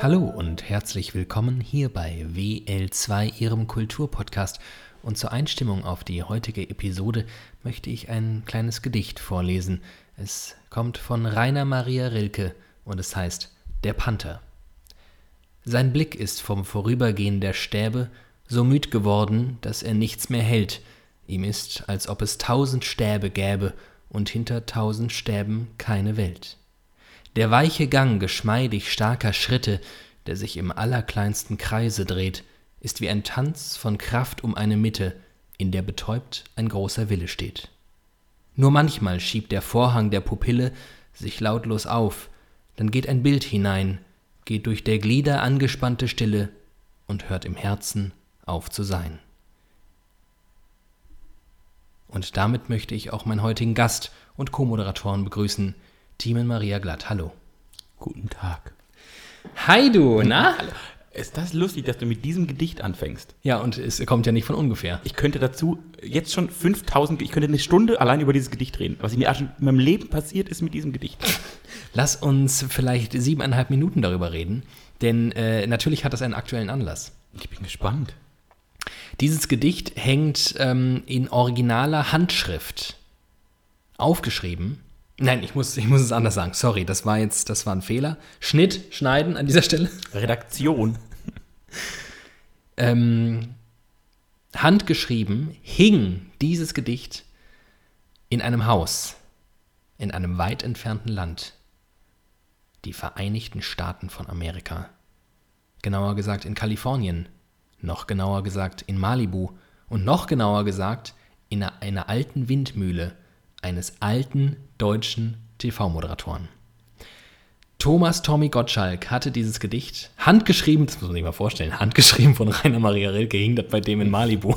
Hallo und herzlich willkommen hier bei WL2, Ihrem Kulturpodcast. Und zur Einstimmung auf die heutige Episode möchte ich ein kleines Gedicht vorlesen. Es kommt von Rainer Maria Rilke und es heißt Der Panther. Sein Blick ist vom Vorübergehen der Stäbe so müd geworden, dass er nichts mehr hält. Ihm ist, als ob es tausend Stäbe gäbe und hinter tausend Stäben keine Welt. Der weiche Gang geschmeidig starker Schritte, der sich im allerkleinsten Kreise dreht, ist wie ein Tanz von Kraft um eine Mitte, in der betäubt ein großer Wille steht. Nur manchmal schiebt der Vorhang der Pupille sich lautlos auf, dann geht ein Bild hinein, geht durch der Glieder angespannte Stille und hört im Herzen auf zu sein. Und damit möchte ich auch meinen heutigen Gast und Co-Moderatoren begrüßen, Timen Maria Glatt. Hallo. Guten Tag. Hi du, na? Ist das lustig, dass du mit diesem Gedicht anfängst? Ja, und es kommt ja nicht von ungefähr. Ich könnte dazu jetzt schon 5000, ich könnte eine Stunde allein über dieses Gedicht reden. Was in meinem Leben passiert ist mit diesem Gedicht. Lass uns vielleicht siebeneinhalb Minuten darüber reden, denn äh, natürlich hat das einen aktuellen Anlass. Ich bin gespannt. Dieses Gedicht hängt ähm, in originaler Handschrift aufgeschrieben. Nein, ich muss, ich muss es anders sagen. Sorry, das war jetzt, das war ein Fehler. Schnitt, schneiden an dieser Stelle. Redaktion. ähm, handgeschrieben hing dieses Gedicht in einem Haus, in einem weit entfernten Land. Die Vereinigten Staaten von Amerika. Genauer gesagt in Kalifornien noch genauer gesagt in Malibu und noch genauer gesagt in einer, alten Windmühle eines alten deutschen TV-Moderatoren. Thomas Tommy Gottschalk hatte dieses Gedicht handgeschrieben, das muss man sich mal vorstellen, handgeschrieben von Rainer Maria Rilke, hing das bei dem in Malibu,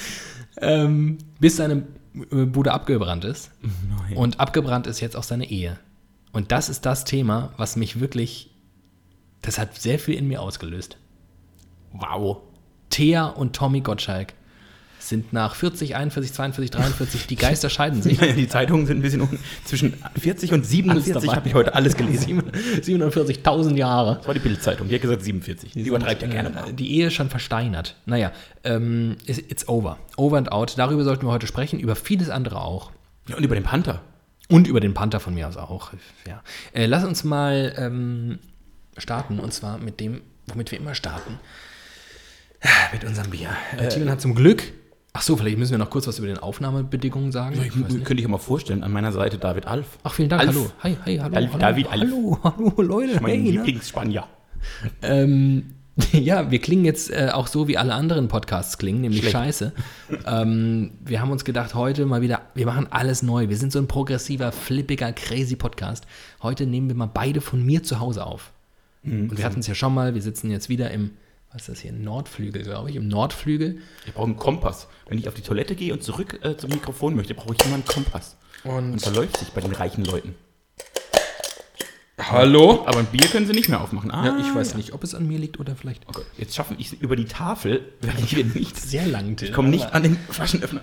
ähm, bis seine äh, Bude abgebrannt ist. Nein. Und abgebrannt ist jetzt auch seine Ehe. Und das ist das Thema, was mich wirklich, das hat sehr viel in mir ausgelöst. Wow. Thea und Tommy Gottschalk sind nach 40, 41, 42, 43, die Geister scheiden sich. Naja, die Zeitungen sind ein bisschen um, zwischen 40 und 47 habe ich heute alles gelesen. 47.000 Jahre. Das war die Bildzeitung, die hat gesagt 47. Die, die übertreibt ja gerne mal. Die Ehe schon versteinert. Naja, ähm, it's over. Over and out. Darüber sollten wir heute sprechen, über vieles andere auch. Ja, und über den Panther. Und über den Panther von mir aus auch. Ja. Äh, lass uns mal ähm, starten, und zwar mit dem, womit wir immer starten. Mit unserem Bier. Äh, Timon hat zum Glück. Ach so, vielleicht müssen wir noch kurz was über den Aufnahmebedingungen sagen. Ich, ich könnte ich ja mal vorstellen, an meiner Seite David Alf. Ach, vielen Dank, Alf. hallo. Hi, hi, hallo. Alf, hallo David Alf. Hallo, hallo, Leute. Mein hey, Lieblingsspanier. Ähm, ja, wir klingen jetzt äh, auch so, wie alle anderen Podcasts klingen, nämlich Schlecht. scheiße. ähm, wir haben uns gedacht, heute mal wieder, wir machen alles neu. Wir sind so ein progressiver, flippiger, crazy Podcast. Heute nehmen wir mal beide von mir zu Hause auf. Mhm. Und wir hatten es ja schon mal, wir sitzen jetzt wieder im was ist das hier? Nordflügel, glaube ich. Im Nordflügel. Ich brauche einen Kompass. Wenn ich auf die Toilette gehe und zurück äh, zum Mikrofon möchte, brauche ich immer einen Kompass. Und, Und verläuft sich bei den reichen Leuten. Hallo? Aber ein Bier können sie nicht mehr aufmachen. Ah, Ja, ich weiß nicht, ob es an mir liegt oder vielleicht. Oh Gott, jetzt schaffen ich es über die Tafel, werde ich wieder nicht. Sehr lang, Till. Ich komme nicht an den Flaschenöffner.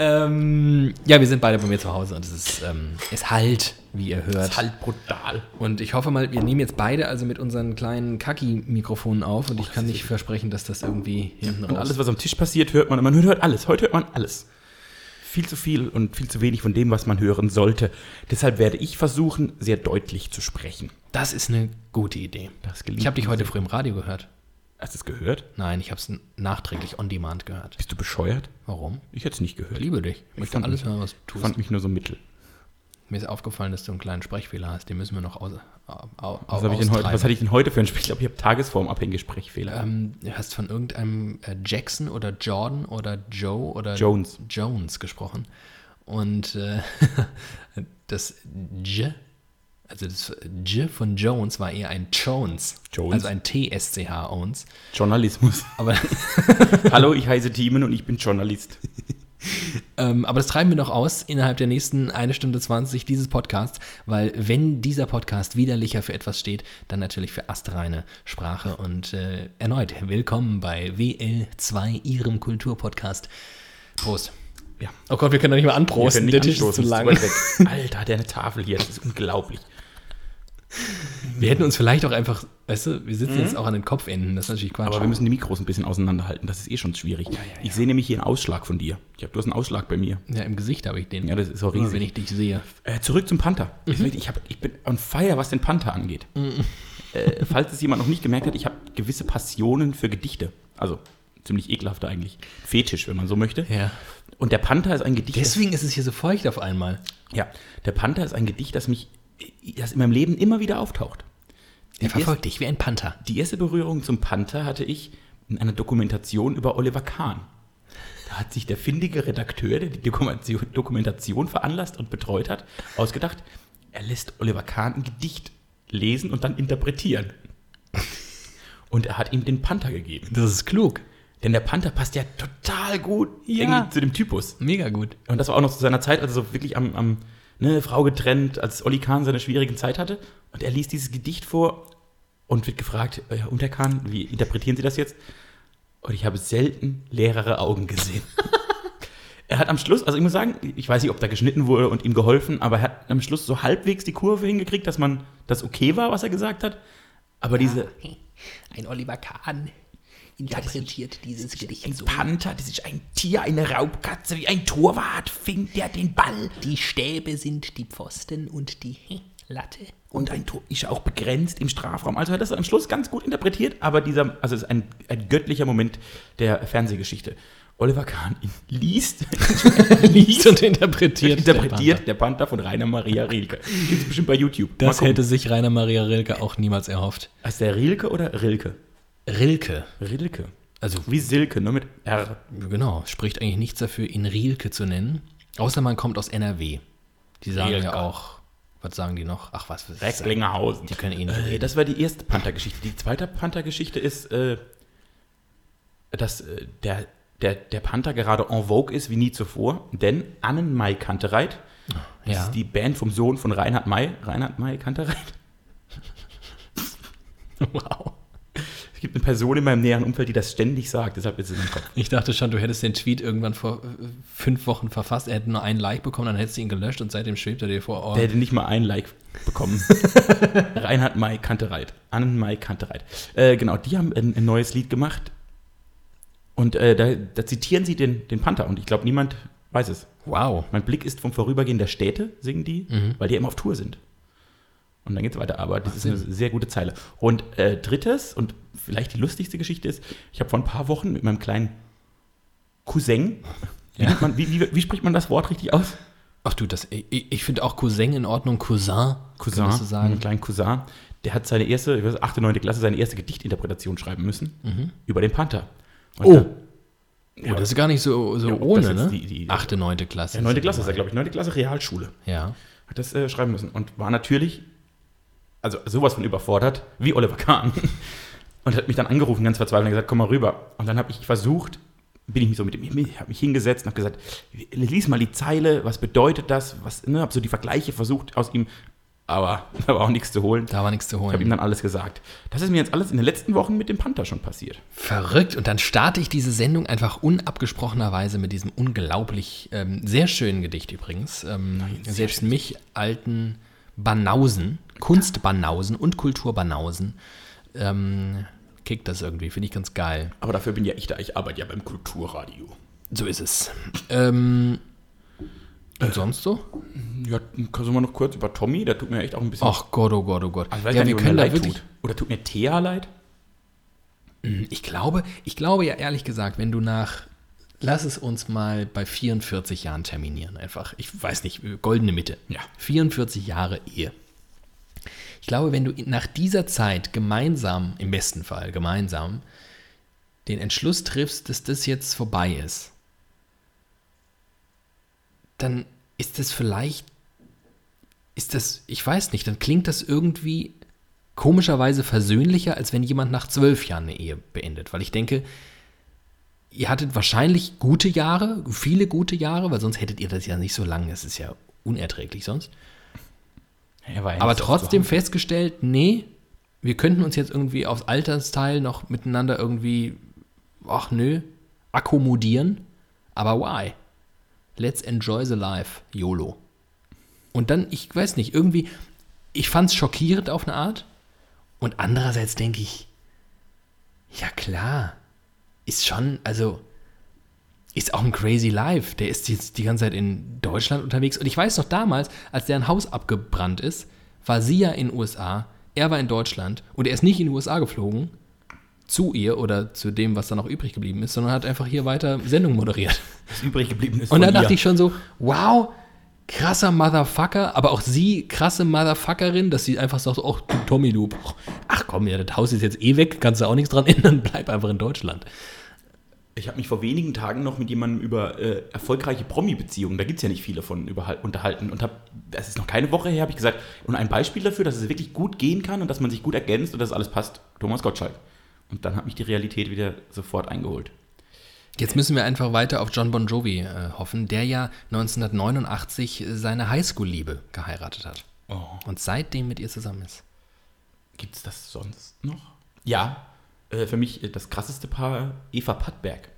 Ähm, ja, wir sind beide bei mir zu Hause und es ist, ähm, es halt, wie ihr hört. Ist halt brutal. Und ich hoffe mal, wir nehmen jetzt beide also mit unseren kleinen Kaki-Mikrofonen auf und ich kann nicht versprechen, dass das irgendwie hinten Und raus alles, was am Tisch passiert, hört man. Man hört alles. Heute hört man alles. Viel zu viel und viel zu wenig von dem, was man hören sollte. Deshalb werde ich versuchen, sehr deutlich zu sprechen. Das ist eine gute Idee. Das gelingt Ich habe dich heute früh im Radio gehört. Hast du es gehört? Nein, ich habe es nachträglich on demand gehört. Bist du bescheuert? Warum? Ich hätte es nicht gehört. Ich liebe dich. Ich möchte alles hören, was du Ich tust. fand mich nur so mittel. Mir ist aufgefallen, dass du einen kleinen Sprechfehler hast. Den müssen wir noch aus, au, au, Was, ich denn heute, was hatte ich denn heute für ein Spiel? Ich glaube, ich habe tagesformabhängige Sprechfehler. Ähm, du hast von irgendeinem äh, Jackson oder Jordan oder Joe oder Jones. Jones gesprochen. Und äh, das J, also das J von Jones war eher ein Jones. Jones. Also ein TSCH Owens. Journalismus. Aber Hallo, ich heiße Thiemen und ich bin Journalist. Ähm, aber das treiben wir noch aus innerhalb der nächsten eine Stunde 20 dieses Podcasts, weil wenn dieser Podcast widerlicher für etwas steht, dann natürlich für astreine Sprache. Und äh, erneut willkommen bei WL2, Ihrem Kulturpodcast. Prost. Ja. Oh Gott, wir können doch nicht mal anprosten. Der Tisch ist zu lang. ist zu weit weg. Alter, der eine Tafel hier, das ist unglaublich. Wir hätten uns vielleicht auch einfach, weißt du, wir sitzen jetzt auch an den Kopfenden. Das ist natürlich Quatsch. Mhm. Aber wir müssen die Mikros ein bisschen auseinanderhalten, das ist eh schon schwierig. Ich sehe nämlich hier einen Ausschlag von dir. Ich hab, du hast einen Ausschlag bei mir. ja, im Gesicht habe ich den. Ja, das ist auch riesig. wenn ich dich sehe. Äh, zurück zum Panther. Ich, ich, hab, ich bin on fire, was den Panther angeht. Äh, falls es jemand noch nicht gemerkt hat, ich habe gewisse Passionen für Gedichte. Also ziemlich ekelhafte eigentlich. Fetisch, wenn man so möchte. Ja. Und der Panther ist ein Gedicht. Deswegen ist es hier so feucht auf einmal. ja, der Panther ist ein Gedicht, das mich, das in meinem Leben immer wieder auftaucht. Er verfolgt dich wie ein Panther. Die erste Berührung zum Panther hatte ich in einer Dokumentation über Oliver Kahn. Da hat sich der findige Redakteur, der die Dokumentation, Dokumentation veranlasst und betreut hat, ausgedacht, er lässt Oliver Kahn ein Gedicht lesen und dann interpretieren. Und er hat ihm den Panther gegeben. Das ist klug. Denn der Panther passt ja total gut Ja. zu dem Typus. Mega gut. Und das war auch noch zu seiner Zeit, also so wirklich am, am ne, Frau getrennt, als Olli Kahn seine schwierige Zeit hatte. Und er liest dieses Gedicht vor und wird gefragt, ja, und Herr Kahn, wie interpretieren Sie das jetzt? Und ich habe selten leerere Augen gesehen. er hat am Schluss, also ich muss sagen, ich weiß nicht, ob da geschnitten wurde und ihm geholfen, aber er hat am Schluss so halbwegs die Kurve hingekriegt, dass man das okay war, was er gesagt hat. Aber diese Ein Oliver Kahn interpretiert dieses ein Panther, das ist ein Tier, eine Raubkatze, wie ein Torwart fängt er den Ball. Die Stäbe sind die Pfosten und die Latte. Und ein Tor ist auch begrenzt im Strafraum. Also hat er das am Schluss ganz gut interpretiert, aber dieser, also es ist ein, ein göttlicher Moment der Fernsehgeschichte. Oliver Kahn ihn liest, Liest und interpretiert. interpretiert der Panther von Rainer Maria Rilke. Gibt es bestimmt bei YouTube. Das hätte sich Rainer Maria Rilke auch niemals erhofft. Heißt der Rilke oder Rilke? Rilke. Rilke. Also, Wie Silke, nur mit R. genau, spricht eigentlich nichts dafür, ihn Rilke zu nennen. Außer man kommt aus NRW. Die sagen Rilke. ja auch, was sagen die noch? Ach was, was Recklinghausen. Die können eh nicht Äh, reden. das war die erste Panther-Geschichte. Die zweite Panther-Geschichte ist, äh, dass äh, der, der, der Panther gerade en vogue ist wie nie zuvor, denn Annenmai Kantereit, das Ja. ist die Band vom Sohn von Reinhard May, Reinhard May Kantereit. Wow. Es gibt eine Person in meinem näheren Umfeld, die das ständig sagt, deshalb ist es im Kopf. Ich dachte schon, du hättest den Tweet irgendwann vor äh, fünf Wochen verfasst. Er hätte nur einen Like bekommen, dann hättest du ihn gelöscht und seitdem schwebt er dir vor Ohren. Der hätte nicht mal ein Like bekommen. Reinhard May Kantereit. Annenmai Kantereit. Äh, genau, die haben ein, ein neues Lied gemacht. Und äh, da, da zitieren sie den, den Panther. Und ich glaube, niemand weiß es. Wow. Mein Blick ist vom Vorübergehen der Städte, singen die, Mhm. weil die immer auf Tour sind. Und dann geht's weiter. Aber das ist eine sehr gute Zeile. Und äh, drittes und vielleicht die lustigste Geschichte ist, ich habe vor ein paar Wochen mit meinem kleinen Cousin, wie, Ja. man, wie, wie, wie spricht man das Wort richtig aus? Ach du, das, ich, ich finde auch Cousin in Ordnung, Cousin. Cousin. Du sagen. einen kleinen Cousin, der hat seine erste, ich weiß, 8., 9. Klasse, seine erste Gedichtinterpretation schreiben müssen über den Panther. Und Oh. da- Oh, das ist gar nicht so, so Ja, ohne, ne? die- die- Achte, neunte Klasse. Ja, 9. Klasse ist er, glaube ich, 9. Klasse Realschule. Ja. Hat das äh, schreiben müssen und war natürlich, also sowas von überfordert, wie Oliver Kahn. Und hat mich dann angerufen, ganz verzweifelt, und gesagt, komm mal rüber. Und dann habe ich versucht, bin ich mich so mit ihm, habe mich hingesetzt und habe gesagt, lies mal die Zeile, was bedeutet das, was, ne, habe so die Vergleiche versucht aus ihm, aber da war auch nichts zu holen. Da war nichts zu Ich habe ihm holen. dann alles gesagt. Das ist mir jetzt alles in den letzten Wochen mit dem Panther schon passiert. Verrückt. Und dann starte ich diese Sendung einfach unabgesprochenerweise mit diesem unglaublich, ähm, sehr schönen Gedicht übrigens. Ähm, selbst mich, alten Banausen, Kunstbanausen und Kulturbanausen, ähm, kickt das irgendwie. Finde ich ganz geil. Aber dafür bin ja ich da. Ich arbeite ja beim Kulturradio. So ist es. Ähm, und sonst so? Ja, können wir noch kurz über Tommy? Der tut mir echt auch ein bisschen. Ach Gott, oh Gott, oh Gott. Also ja, wir können da wirklich. tut. Oder tut mir Thea leid? Ich glaube, ich glaube ja ehrlich gesagt, wenn du nach, lass es uns mal bei 44 Jahren terminieren, einfach, ich weiß nicht, goldene Mitte. Ja. 44 Jahre Ehe. Ich glaube, wenn du nach dieser Zeit gemeinsam, im besten Fall gemeinsam, den Entschluss triffst, dass das jetzt vorbei ist, dann ist das vielleicht, ist das, ich weiß nicht, dann klingt das irgendwie komischerweise versöhnlicher, als wenn jemand nach zwölf Jahren eine Ehe beendet. Weil ich denke, ihr hattet wahrscheinlich gute Jahre, viele gute Jahre, weil sonst hättet ihr das ja nicht so lange. Es ist ja unerträglich sonst. Ja Aber so trotzdem festgestellt, nee, wir könnten uns jetzt irgendwie aufs Altersteil noch miteinander irgendwie, ach nö, akkommodieren. Aber why? Let's enjoy the life, YOLO. Und dann, ich weiß nicht, irgendwie, ich fand es schockierend auf eine Art. Und andererseits denke ich, ja klar, ist schon, also, ist auch ein crazy life. Der ist jetzt die ganze Zeit in Deutschland unterwegs. Und ich weiß noch damals, als deren Haus abgebrannt ist, war sie ja in den USA, er war in Deutschland und er ist nicht in die USA geflogen zu ihr oder zu dem, was da noch übrig geblieben ist, sondern hat einfach hier weiter Sendung moderiert. was übrig geblieben ist. Und da dachte ihr. ich schon so, wow, krasser Motherfucker, aber auch sie, krasse Motherfuckerin, dass sie einfach sagt, ach Tommy, du, ach komm, ja, das Haus ist jetzt eh weg, kannst du auch nichts dran ändern, bleib einfach in Deutschland. Ich habe mich vor wenigen Tagen noch mit jemandem über äh, erfolgreiche Promi-Beziehungen, da gibt es ja nicht viele von, unterhalten. Und das ist noch keine Woche her, habe ich gesagt, und ein Beispiel dafür, dass es wirklich gut gehen kann und dass man sich gut ergänzt und dass alles passt, Thomas Gottschalk. Und dann hat mich die Realität wieder sofort eingeholt. Jetzt müssen wir einfach weiter auf John Bon Jovi äh, hoffen, der ja 1989 seine Highschool-Liebe geheiratet hat Oh. und seitdem mit ihr zusammen ist. Gibt es das sonst noch? Ja, äh, für mich äh, das krasseste Paar Eva Pattberg.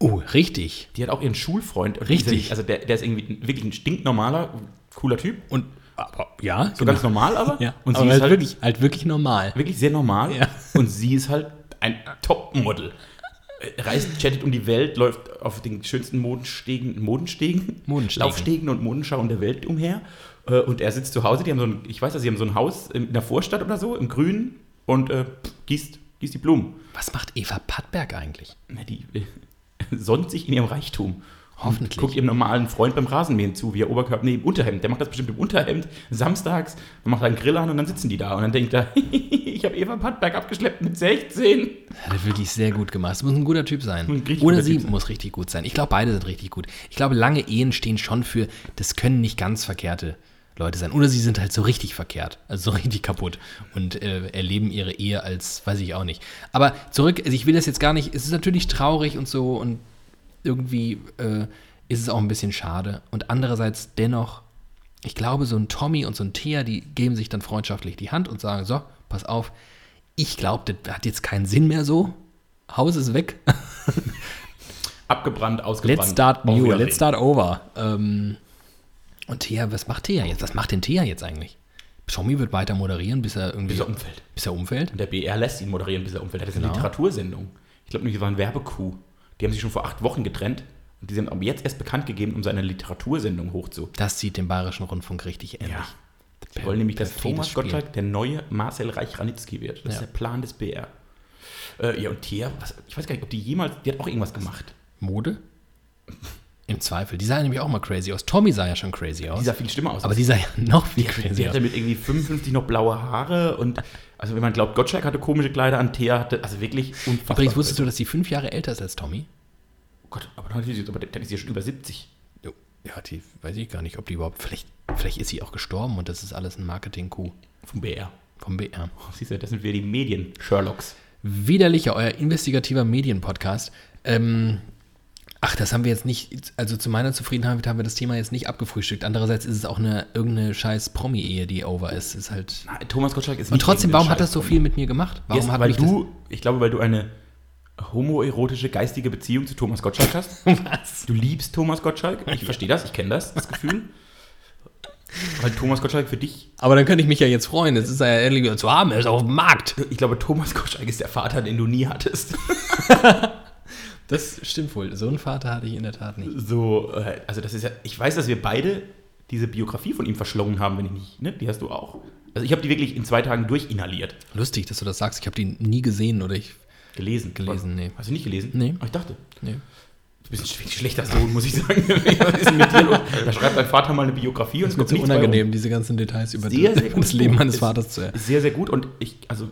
Oh, richtig. Die hat auch ihren Schulfreund. und Richtig. Also der, der ist irgendwie wirklich ein stinknormaler, cooler Typ. Und aber, ja, So ganz normal aber. Ja, Und aber sie halt, ist halt wirklich, halt wirklich normal. wirklich sehr normal. Ja. Und sie ist halt ein Topmodel. Äh, Reist, chattet um die Welt, läuft auf den schönsten Modenstegen, Modenstegen, Modenstegen. Laufstegen und Modenschauen der Welt umher. Und er sitzt zu Hause, die haben so ein, ich weiß, dass sie haben so ein Haus in der Vorstadt oder so, im Grünen und äh, gießt, gießt die Blumen. Was macht Eva Pattberg eigentlich? Na, die äh, sonnt sich in ihrem Reichtum. Hoffentlich. Guckt ihrem normalen Freund beim Rasenmähen zu, wie er Oberkörper, nee, im Unterhemd. Der macht das bestimmt im Unterhemd, samstags, dann macht er einen Grill an und dann sitzen die da. Und dann denkt er, ich habe Eva Pattberg abgeschleppt mit 16. Hat er wirklich sehr gut gemacht. Es muss ein guter Typ sein. Oder sie sein. muss richtig gut sein. Ich glaube, beide sind richtig gut. Ich glaube, lange Ehen stehen schon für, das können nicht ganz verkehrte Leute sein. Oder sie sind halt so richtig verkehrt, also so richtig kaputt und äh, erleben ihre Ehe als, weiß ich auch nicht. Aber zurück, also ich will das jetzt gar nicht, es ist natürlich traurig und so und irgendwie äh, ist es auch ein bisschen schade. Und andererseits dennoch, ich glaube, so ein Tommy und so ein Thea, die geben sich dann freundschaftlich die Hand und sagen, so, pass auf, ich glaube, das hat jetzt keinen Sinn mehr so. Haus ist weg. Abgebrannt, ausgebrannt. Let's start new, let's start over. Ähm, und Thea, was macht Thea jetzt? Was macht denn Thea jetzt eigentlich? Tommy wird weiter moderieren, bis er irgendwie. Bis er umfällt. Bis er umfällt? Und der BR lässt ihn moderieren, bis er umfällt. Das ist eine Genau. Literatursendung. Ich glaube, das war ein Werbekuh. Die haben sich schon vor acht Wochen getrennt. Und die sind aber jetzt erst bekannt gegeben, um seine Literatursendung hochzu. Das sieht dem Bayerischen Rundfunk richtig ähnlich. Ja. Die wollen nämlich, dass Thomas Spiel. Gottschalk der neue Marcel Reich-Ranitzky wird. Das Ja. ist der Plan des BR. Äh, ja, und Thea, was, ich weiß gar nicht, ob die jemals, die hat auch irgendwas gemacht. Mode? Im Zweifel. Die sah nämlich auch mal crazy aus. Tommy sah ja schon crazy aus. Die sah viel schlimmer aus. aber die sah ja noch viel die crazy aus. hatte mit irgendwie 55 noch blaue Haare und, also wenn man glaubt, Gottschalk hatte komische Kleider an, Thea hatte, also wirklich unfassbar. Übrigens wusstest du, dass sie fünf Jahre älter ist als Tommy? Oh Gott, aber dann ist sie- ja schon über 70. Jo. Ja, die weiß ich gar nicht, ob die überhaupt. Vielleicht, vielleicht ist sie auch gestorben und das ist alles ein Marketing-Coup Vom BR. vom BR. Oh, siehst du, das sind wir die Medien-Sherlocks. Widerlicher, euer investigativer Medienpodcast. Ähm, ach, das haben wir jetzt nicht, also zu meiner Zufriedenheit haben wir das Thema jetzt nicht abgefrühstückt. Andererseits ist es auch eine irgendeine scheiß Promi-Ehe, die over ist. Ist halt. Na, Thomas Gottschalk ist Und trotzdem, warum hat das so viel mit mir gemacht? Warum Yes, hat weil du, ich glaube, weil du eine homoerotische geistige Beziehung zu Thomas Gottschalk hast. was? Du liebst Thomas Gottschalk. Ich verstehe das, ich kenne das, das Gefühl. Weil Thomas Gottschalk für dich, Aber dann könnte ich mich ja jetzt freuen. Jetzt ist ja endlich wieder zu haben. Er ist auf dem Markt. ich glaube, Thomas Gottschalk ist der Vater, den du nie hattest. Das stimmt wohl. So einen Vater hatte ich in der Tat nicht. So, äh, also das ist ja, ich weiß, dass wir beide diese Biografie von ihm verschlungen haben, wenn ich nicht, ne? Die hast du auch. Also ich habe die wirklich in zwei Tagen durchinhaliert. Lustig, dass du das sagst. Ich habe die nie gesehen oder ich. Gelesen. Gelesen, nee. Hast du nicht gelesen? Nee. Aber ich dachte. Nee. Du bist ein sch- schlechter Sohn, muss ich sagen. Da schreibt dein Vater mal eine Biografie und es kommt bei unangenehm, diese ganzen Details über Sehr, sehr das Leben meines Vaters zu. Ist sehr, sehr gut und ich, also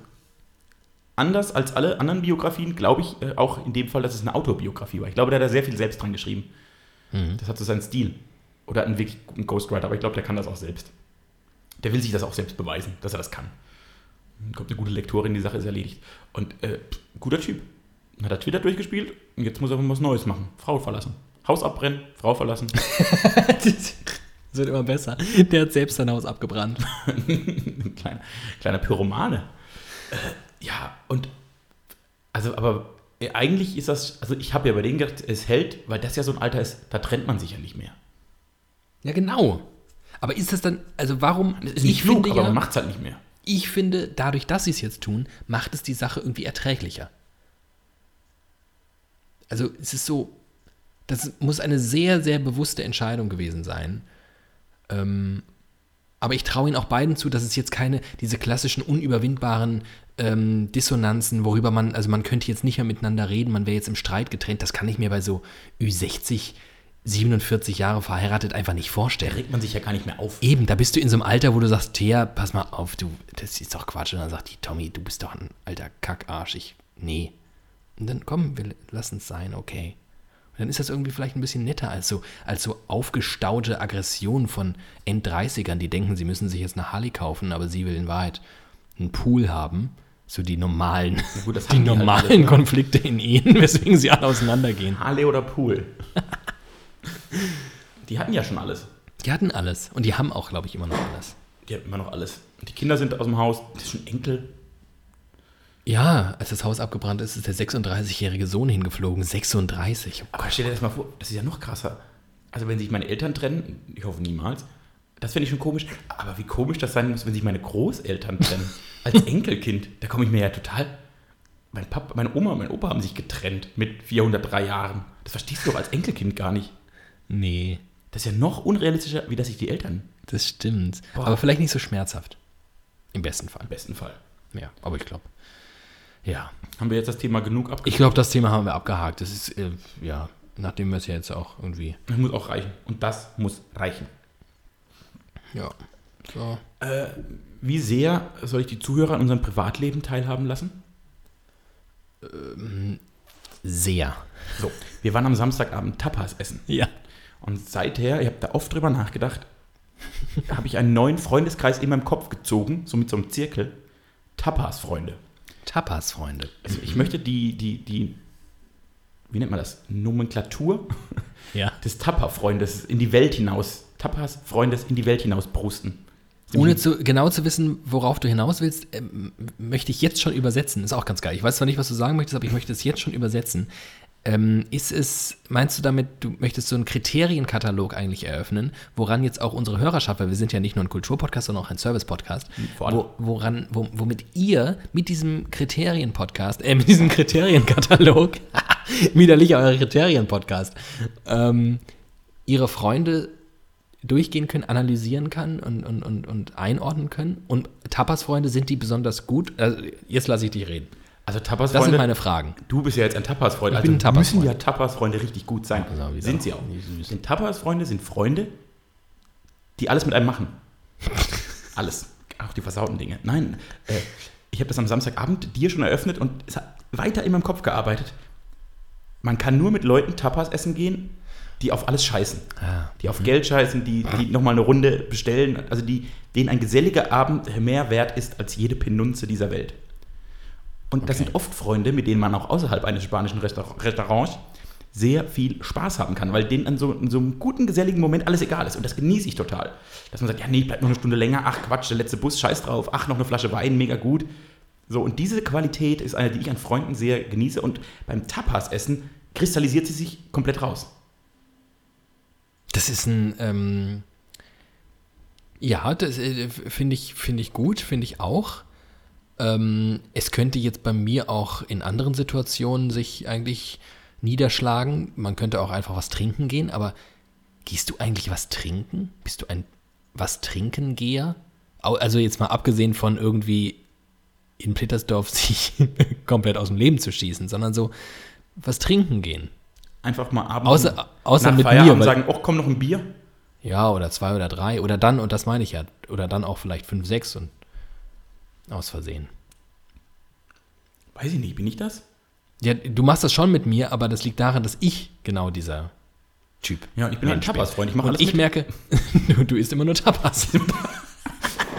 anders als alle anderen Biografien, glaube ich äh, auch in dem Fall, dass es eine Autobiografie war. Ich glaube, der hat da sehr viel selbst dran geschrieben. Mhm. Das hat so seinen Stil. Oder einen wirklich guten Ghostwriter, aber ich glaube, der kann das auch selbst. Der will sich das auch selbst beweisen, dass er das kann. Dann kommt eine gute Lektorin, die Sache ist erledigt. Und äh, guter Typ. Dann hat er Twitter durchgespielt und jetzt muss er was Neues machen. Frau verlassen. Haus abbrennen, Frau verlassen. das wird immer besser. Der hat selbst sein Haus abgebrannt. kleiner, kleiner Pyromane. Ja, und also, aber äh, eigentlich ist das, also ich habe ja bei denen gedacht, es hält, weil das ja so ein Alter ist, da trennt man sich ja nicht mehr. Ja, genau. Aber ist das dann, also warum? Das ist nicht ich klug, finde aber ja, man macht es halt nicht mehr. ich finde, dadurch, dass sie es jetzt tun, macht es die Sache irgendwie erträglicher. Also es ist so, das muss eine sehr, sehr bewusste Entscheidung gewesen sein. Ähm, aber ich traue ihnen auch beiden zu, dass es jetzt keine, diese klassischen unüberwindbaren ähm, Dissonanzen, worüber man, also man könnte jetzt nicht mehr miteinander reden, man wäre jetzt im Streit getrennt, das kann ich mir bei so Ü60, 47 Jahre verheiratet einfach nicht Da vorstellen. regt man sich ja gar nicht mehr auf. Eben, da bist du in so einem Alter, wo du sagst, Thea, pass mal auf, du, das ist doch Quatsch. Und dann sagt die, Tommy, du bist doch ein alter Kackarsch. Ich, nee. Und dann komm, wir lassen es sein, okay. Dann ist das irgendwie vielleicht ein bisschen netter als so, als so aufgestaute Aggression von End-30ern, die denken, sie müssen sich jetzt eine Harley kaufen, aber sie will in Wahrheit einen Pool haben. So die normalen, gut, das die haben die halt normalen alles, ne? Konflikte in Ehen, weswegen sie alle auseinandergehen. Harley oder Pool. die hatten ja schon alles. Die hatten alles. Und die haben auch, glaube ich, immer noch alles. Die hatten immer noch alles. Die Kinder sind aus dem Haus, das ist schon Enkel. Ja, als das Haus abgebrannt ist, ist der 36-jährige Sohn hingeflogen. 36. Aber stell dir das mal vor, das ist ja noch krasser. Also wenn sich meine Eltern trennen, ich hoffe niemals, das finde ich schon komisch. Aber wie komisch das sein muss, wenn sich meine Großeltern trennen. Als Enkelkind, da komme ich mir ja total... Mein Papa, meine Oma und mein Opa haben sich getrennt mit 403 Jahren. Das verstehst du doch als Enkelkind gar nicht. Nee, Das ist ja noch unrealistischer, wie dass sich die Eltern das stimmt. Boah. Aber vielleicht nicht so schmerzhaft. Im besten Fall. im besten Fall. Ja, aber ich glaube. Ja. Haben wir jetzt das Thema genug Ich abgeschlossen? glaube, das Thema haben wir abgehakt. Das ist, äh, ja, nachdem wir es ja jetzt auch irgendwie. Das muss auch reichen. Und das muss reichen. Ja. So. Äh, wie sehr soll ich die Zuhörer an unserem Privatleben teilhaben lassen? Sehr. So, wir waren am Samstagabend Tapas essen. Ja. Und seither, ich habe da oft drüber nachgedacht, habe ich einen neuen Freundeskreis in meinem Kopf gezogen, so mit so einem Zirkel. Tapas-Freunde. Tapas, Freunde. Also ich möchte die, die, die, wie nennt man das? Nomenklatur Ja. des Tapa-Freundes in die Welt hinaus, Tapas-Freundes in die Welt hinaus brusten. Ohne zu, genau zu wissen, worauf du hinaus willst, ähm, möchte ich jetzt schon übersetzen. Ist auch ganz geil. Ich weiß zwar nicht, was du sagen möchtest, aber ich möchte es jetzt schon übersetzen. Ähm, ist es, meinst du damit, du möchtest so einen Kriterienkatalog eigentlich eröffnen, woran jetzt auch unsere Hörerschaft, weil wir sind ja nicht nur ein Kulturpodcast, sondern auch ein Service-Podcast, allem. wo, woran, wo, womit ihr mit diesem Kriterienpodcast, äh, mit diesem Kriterienkatalog, widerlich euer Kriterienpodcast, ähm, ihre Freunde durchgehen können, analysieren kann und, und, und, und einordnen können. Und Tapas-Freunde, sind die besonders gut? Also, jetzt lasse ich dich reden. Also Das sind meine Fragen. du bist ja jetzt ein Tapas-Freund, Ich also bin ein Tapas-Freund. müssen ja Tapas-Freunde richtig gut sein. Also, wie sind gesagt, sie auch. wie süß. Denn Tapas-Freunde sind Freunde, die alles mit einem machen. alles. Auch die versauten Dinge. Nein, äh, ich habe das am Samstagabend dir schon eröffnet und es hat weiter in meinem Kopf gearbeitet. Man kann nur mit Leuten Tapas essen gehen, die auf alles scheißen. Ah. Die auf Geld scheißen, die, die nochmal eine Runde bestellen, also die, denen ein geselliger Abend mehr wert ist als jede Penunze dieser Welt. Und das Okay. sind oft Freunde, mit denen man auch außerhalb eines spanischen Restaur- Restaurants sehr viel Spaß haben kann, weil denen an so, in so einem guten, geselligen Moment alles egal ist. Und das genieße ich total. Dass man sagt, ja, nee, bleib noch eine Stunde länger, ach Quatsch, der letzte Bus, scheiß drauf, ach, noch eine Flasche Wein, mega gut. So, und diese Qualität ist eine, die ich an Freunden sehr genieße. Und beim Tapas-Essen kristallisiert sie sich komplett raus. Das ist ein, ähm, ja, das äh, finde ich, finde ich gut, finde ich auch. Ähm, es könnte jetzt bei mir auch in anderen Situationen sich eigentlich niederschlagen. Man könnte auch einfach was trinken gehen, aber gehst du eigentlich was trinken? Bist du ein was trinken Geher? Also jetzt mal abgesehen von irgendwie in Plittersdorf sich komplett aus dem Leben zu schießen, sondern so was trinken gehen. Einfach mal abends Außer, außer nach mit Feierabend mir. Sagen, oh, komm noch ein Bier. ja, oder zwei oder drei. Oder dann, und das meine ich ja, oder dann auch vielleicht fünf, sechs und aus Versehen. Weiß ich nicht, bin ich das? Ja, du machst das schon mit mir, aber das liegt daran, dass ich genau dieser Typ Ja, und ich bin ein. Tapas-Freund, ich mache Und alles ich mit. merke, du, du isst immer nur Tapas. Wir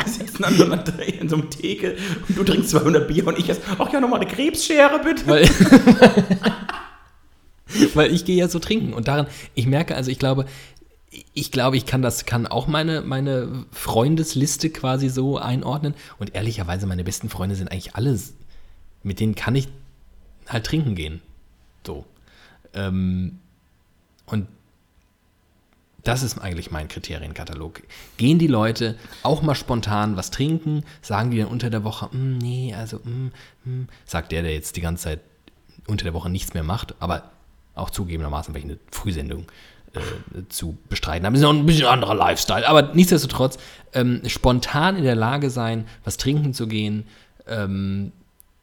sitzen sitzen an so einer in so einem Theke und du trinkst 200 Bier und ich esse, ach ja, nochmal eine Krebsschere bitte. Weil, weil ich gehe ja so trinken und daran, ich merke, also ich glaube, ich glaube, ich kann das, kann auch meine, meine Freundesliste quasi so einordnen. Und ehrlicherweise, meine besten Freunde sind eigentlich alle, mit denen kann ich halt trinken gehen. So. Ähm, und das ist eigentlich mein Kriterienkatalog. Gehen die Leute auch mal spontan was trinken? Sagen die dann unter der Woche, mm, nee, also, mm, mm, sagt der, der jetzt die ganze Zeit unter der Woche nichts mehr macht, aber auch zugegebenermaßen, weil ich eine Frühsendung äh, zu bestreiten habe. Das ist noch ein bisschen anderer Lifestyle, aber nichtsdestotrotz ähm, spontan in der Lage sein, was trinken zu gehen, ähm,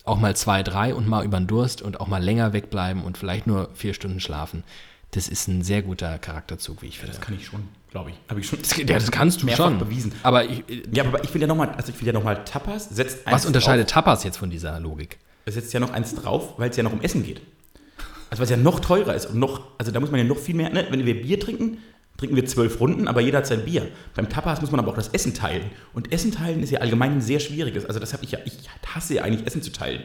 auch mal zwei, drei und mal über den Durst und auch mal länger wegbleiben und vielleicht nur vier Stunden schlafen. Das ist ein sehr guter Charakterzug, wie ich finde. Das kann ich schon, glaube ich. Habe ich schon. Das, ja, das kannst du schon. bewiesen. Aber ich, Ja, aber ich will ja nochmal, also ich will ja nochmal Tapas, setzt eins was unterscheidet drauf, Tapas jetzt von dieser Logik? setzt ja noch eins drauf, weil es ja noch um Essen geht. Also was ja noch teurer ist und noch, also da muss man ja noch viel mehr, ne? wenn wir Bier trinken, trinken wir zwölf Runden, aber jeder hat sein Bier. Beim Tapas muss man aber auch das Essen teilen. Und Essen teilen ist ja allgemein ein sehr schwieriges. Also das habe ich ja, ich hasse ja eigentlich Essen zu teilen.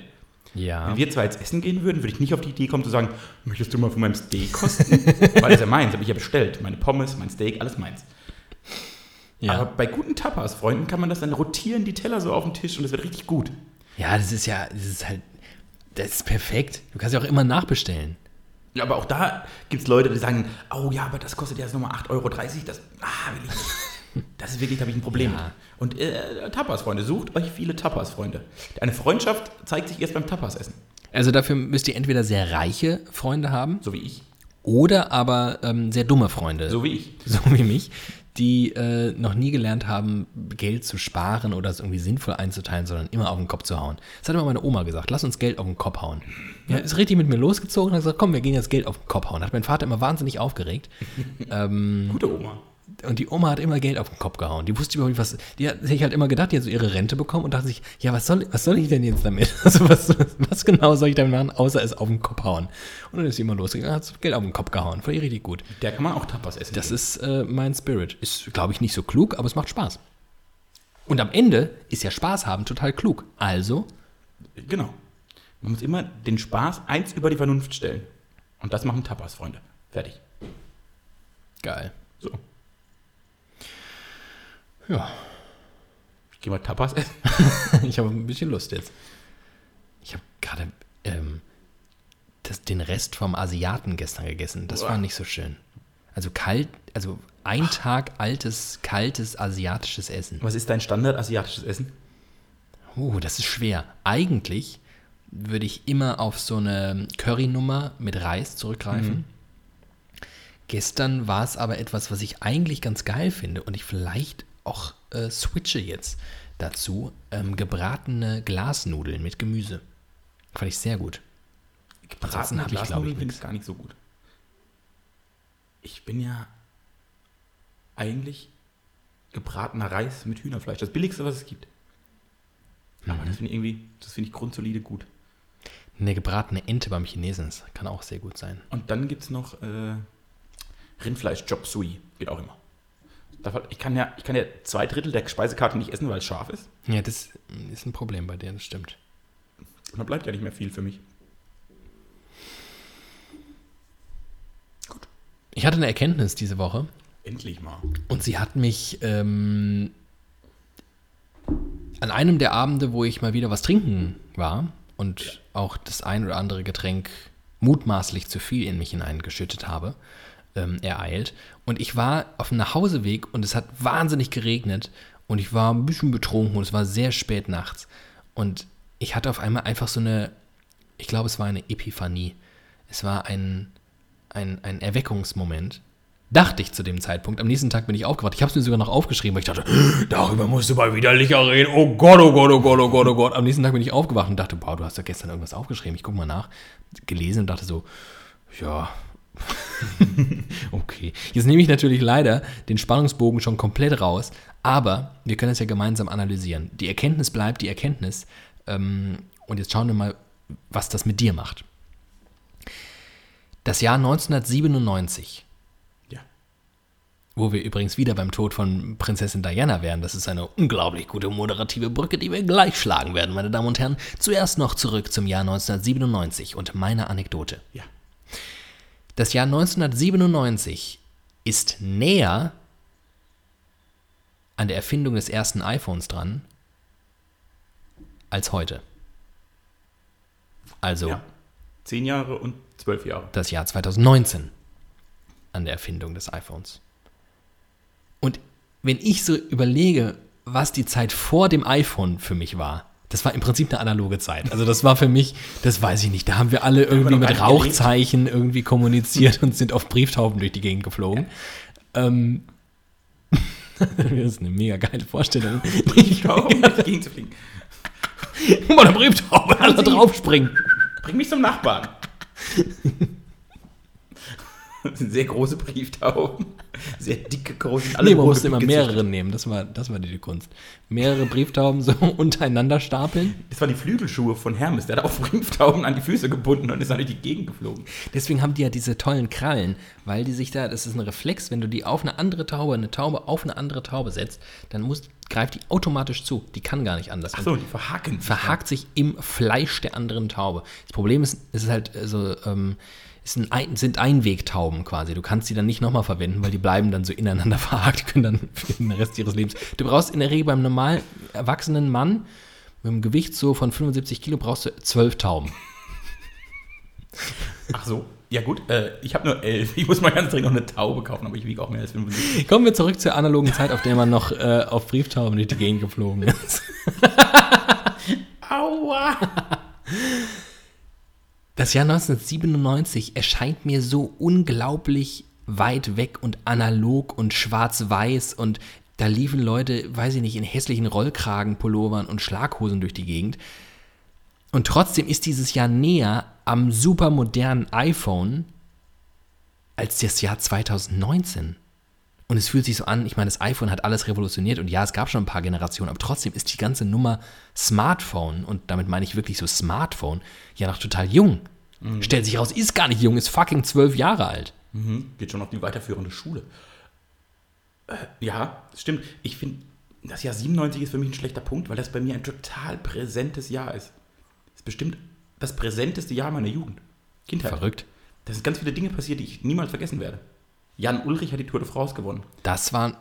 Ja. Wenn wir zwar jetzt essen gehen würden, würde ich nicht auf die Idee kommen zu sagen, möchtest du mal von meinem Steak kosten? Weil das ist ja meins, habe ich ja bestellt. Meine Pommes, mein Steak, alles meins. ja. Aber bei guten Tapas-Freunden kann man das dann rotieren, die Teller so auf dem Tisch und das wird richtig gut. ja, das ist ja, das ist halt, das ist perfekt. Du kannst ja auch immer nachbestellen. Ja, aber auch da gibt es Leute, die sagen, oh ja, aber das kostet ja jetzt nochmal 8,30 Euro. Das, ah. Das ist wirklich, da habe ich ein Problem Ja. Und äh, Tapas-Freunde, sucht euch viele Tapas-Freunde. Eine Freundschaft zeigt sich erst beim Tapas-Essen. Also dafür müsst ihr entweder sehr reiche Freunde haben So wie ich. oder aber ähm, sehr dumme Freunde. So wie ich. so wie mich, die äh, noch nie gelernt haben, Geld zu sparen oder es irgendwie sinnvoll einzuteilen, sondern immer auf den Kopf zu hauen. Das hat immer meine Oma gesagt, lass uns Geld auf den Kopf hauen. Ja, ist richtig mit mir losgezogen und hat gesagt, komm, wir gehen jetzt Geld auf den Kopf hauen. Hat mein Vater immer wahnsinnig aufgeregt. ähm, Gute Oma. Und die Oma hat immer Geld auf den Kopf gehauen. Die wusste überhaupt nicht, was. Die hat sich halt immer gedacht, die hat so ihre Rente bekommen und dachte sich, ja, was soll, was soll ich denn jetzt damit? Also, was, was genau soll ich damit machen, außer es auf den Kopf hauen? Und dann ist sie immer losgegangen, hat Geld auf den Kopf gehauen. Fand ich richtig gut. Der kann man auch Tapas essen. Das ist äh, mein Spirit. Ist, glaube ich, nicht so klug, aber es macht Spaß. Und am Ende ist ja Spaß haben total klug. Also, Genau. Man muss immer den Spaß eins über die Vernunft stellen. Und das machen Tapas, Freunde. Fertig. geil. So. Ja, Ich gehe mal Tapas essen. ich habe ein bisschen Lust jetzt. Ich habe gerade ähm, das, den Rest vom Asiaten gestern gegessen. Das war Boah. nicht so schön. Also kalt, also ein Tag altes, kaltes asiatisches Essen. Was ist dein Standard asiatisches Essen? Uh, das ist schwer. Eigentlich würde ich immer auf so eine Curry-Nummer mit Reis zurückgreifen. Gestern war es aber etwas, was ich eigentlich ganz geil finde und ich vielleicht auch äh, switche jetzt dazu. Ähm, gebratene Glasnudeln mit Gemüse. Fand ich sehr gut. Ansonsten habe ich, glaube ich, finde ich gar nicht so gut. Ich bin ja eigentlich gebratener Reis mit Hühnerfleisch. Das billigste, was es gibt. Aber Mhm. das finde ich irgendwie, das finde ich grundsolide gut. Eine gebratene Ente beim Chinesen das kann auch sehr gut sein. Und dann gibt es noch äh, Rindfleisch Chop Suey. Geht auch immer. Ich kann, ja, ich kann ja zwei Drittel der Speisekarte nicht essen, weil es scharf ist. Ja, das ist ein Problem bei dir, das stimmt. Und dann bleibt ja nicht mehr viel für mich. Ich hatte eine Erkenntnis diese Woche. Endlich mal. Und sie hat mich ähm, an einem der Abende, wo ich mal wieder was trinken war und auch das ein oder andere Getränk mutmaßlich zu viel in mich hineingeschüttet habe, ähm, ereilt. Und ich war auf dem Nachhauseweg und es hat wahnsinnig geregnet und ich war ein bisschen betrunken und es war sehr spät nachts. Und ich hatte auf einmal einfach so eine, ich glaube, es war eine Epiphanie. Es war ein, ein, ein Erweckungsmoment. Dachte ich zu dem Zeitpunkt. Am nächsten Tag bin ich aufgewacht. Ich habe es mir sogar noch aufgeschrieben, weil ich dachte, darüber musst du mal widerlicher reden. Oh Gott, oh Gott, oh Gott, oh Gott, oh Gott. Am nächsten Tag bin ich aufgewacht und dachte, boah, du hast doch gestern irgendwas aufgeschrieben. Ich gucke mal nach. Gelesen und dachte so, ja, okay. Jetzt nehme ich natürlich leider den Spannungsbogen schon komplett raus, aber wir können es ja gemeinsam analysieren. Die Erkenntnis bleibt die Erkenntnis. Ähm, und jetzt schauen wir mal, was das mit dir macht. Das Jahr 1997 Ja. Wo wir übrigens wieder beim Tod von Prinzessin Diana wären. Das ist eine unglaublich gute moderative Brücke, die wir gleich schlagen werden, meine Damen und Herren. Zuerst noch zurück zum Jahr 1997 und meine Anekdote. Ja. Das Jahr 1997 ist näher an der Erfindung des ersten iPhones dran als heute. Also ja. Zehn Jahre und zwölf Jahre. das Jahr 2019 an der Erfindung des iPhones. Und wenn ich so überlege, was die Zeit vor dem iPhone für mich war, das war im Prinzip eine analoge Zeit. Also das war für mich, das weiß ich nicht, da haben wir alle irgendwie mit Rauchzeichen irgendwie kommuniziert und sind auf Brieftauben durch die Gegend geflogen. Ähm, das ist eine mega geile Vorstellung. Um durch die Gegend zu fliegen. Mal eine Brieftaube, alle draufspringen. Bring mich zum Nachbarn. Sehr große Brieftauben. Sehr dicke, große. Nee, man musste immer mehrere nehmen, das war, das war die, Kunst. Mehrere Brieftauben so untereinander stapeln. Das waren die Flügelschuhe von Hermes. Der hat auch Brieftauben an die Füße gebunden und ist dann durch die Gegend geflogen. Deswegen haben die ja diese tollen Krallen, weil die sich da, das ist ein Reflex, wenn du die auf eine andere Taube, eine Taube auf eine andere Taube setzt, dann muss, greift die automatisch zu. Die kann gar nicht anders. Achso, die verhaken. verhakt sich im Fleisch der anderen Taube. Das Problem ist, es ist halt so, ähm, es sind, ein, sind Einwegtauben quasi. Du kannst die dann nicht nochmal verwenden, weil die bleiben dann so ineinander verhakt, können dann für den Rest ihres Lebens. Du brauchst in der Regel beim normal erwachsenen Mann mit einem Gewicht so von 75 Kilo brauchst du zwölf Tauben. Ach so. Ja gut, äh, ich habe nur elf. Ich muss mal ganz dringend noch eine Taube kaufen, aber ich wiege auch mehr als 75. Kommen wir zurück zur analogen Zeit, auf der man noch äh, auf Brieftauben durch die Gegend geflogen ist. Aua! Das Jahr 1997 erscheint mir so unglaublich weit weg und analog und schwarz-weiß und da liefen Leute, weiß ich nicht, in hässlichen Rollkragenpullovern und Schlaghosen durch die Gegend. Und trotzdem ist dieses Jahr näher am supermodernen iPhone als das Jahr 2019. Und es fühlt sich so an, ich meine, das iPhone hat alles revolutioniert und ja, es gab schon ein paar Generationen, aber trotzdem ist die ganze Nummer Smartphone, und damit meine ich wirklich so Smartphone, ja noch total jung. Stellt sich raus, ist gar nicht jung, ist fucking zwölf Jahre alt. Mhm. Geht schon auf die weiterführende Schule. Äh, ja, das stimmt. Ich finde, das Jahr 97 ist für mich ein schlechter Punkt, weil das bei mir ein total präsentes Jahr ist. Das ist bestimmt das präsenteste Jahr meiner Jugend. Kindheit. Verrückt. Da sind ganz viele Dinge passiert, die ich niemals vergessen werde. Jan Ulrich hat die Tour de France gewonnen. Das war,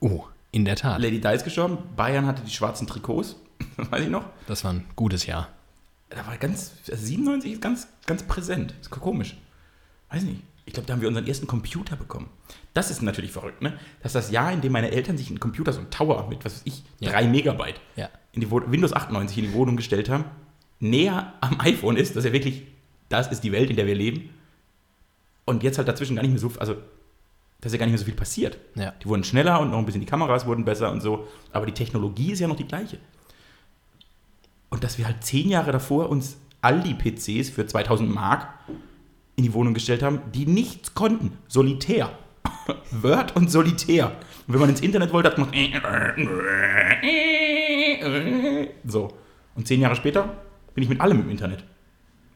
oh, in der Tat, Lady Di ist gestorben. Bayern hatte die schwarzen Trikots. Weiß ich noch. das war ein gutes Jahr. Da war ganz, also 97 ist ganz, ganz präsent. Ist komisch. Weiß nicht. Ich glaube, da haben wir unseren ersten Computer bekommen. Das ist natürlich verrückt, ne? Das ist das Jahr, in dem meine Eltern sich einen Computer, so einen Tower mit, was weiß ich, Ja. 3 Megabyte, Ja. in die Windows 98 in die Wohnung gestellt haben, näher am iPhone ist, dass er wirklich, das ist die Welt, in der wir leben. Und jetzt halt dazwischen gar nicht mehr so, also, dass ja gar nicht mehr so viel passiert. Ja. Die wurden schneller und noch ein bisschen die Kameras wurden besser und so. Aber die Technologie ist ja noch die gleiche. Und dass wir halt zehn Jahre davor uns all die PCs für 2000 Mark in die Wohnung gestellt haben, die nichts konnten. Solitär. Word und Solitär. Und wenn man ins Internet wollte, hat man so. Und zehn Jahre später bin ich mit allem im Internet.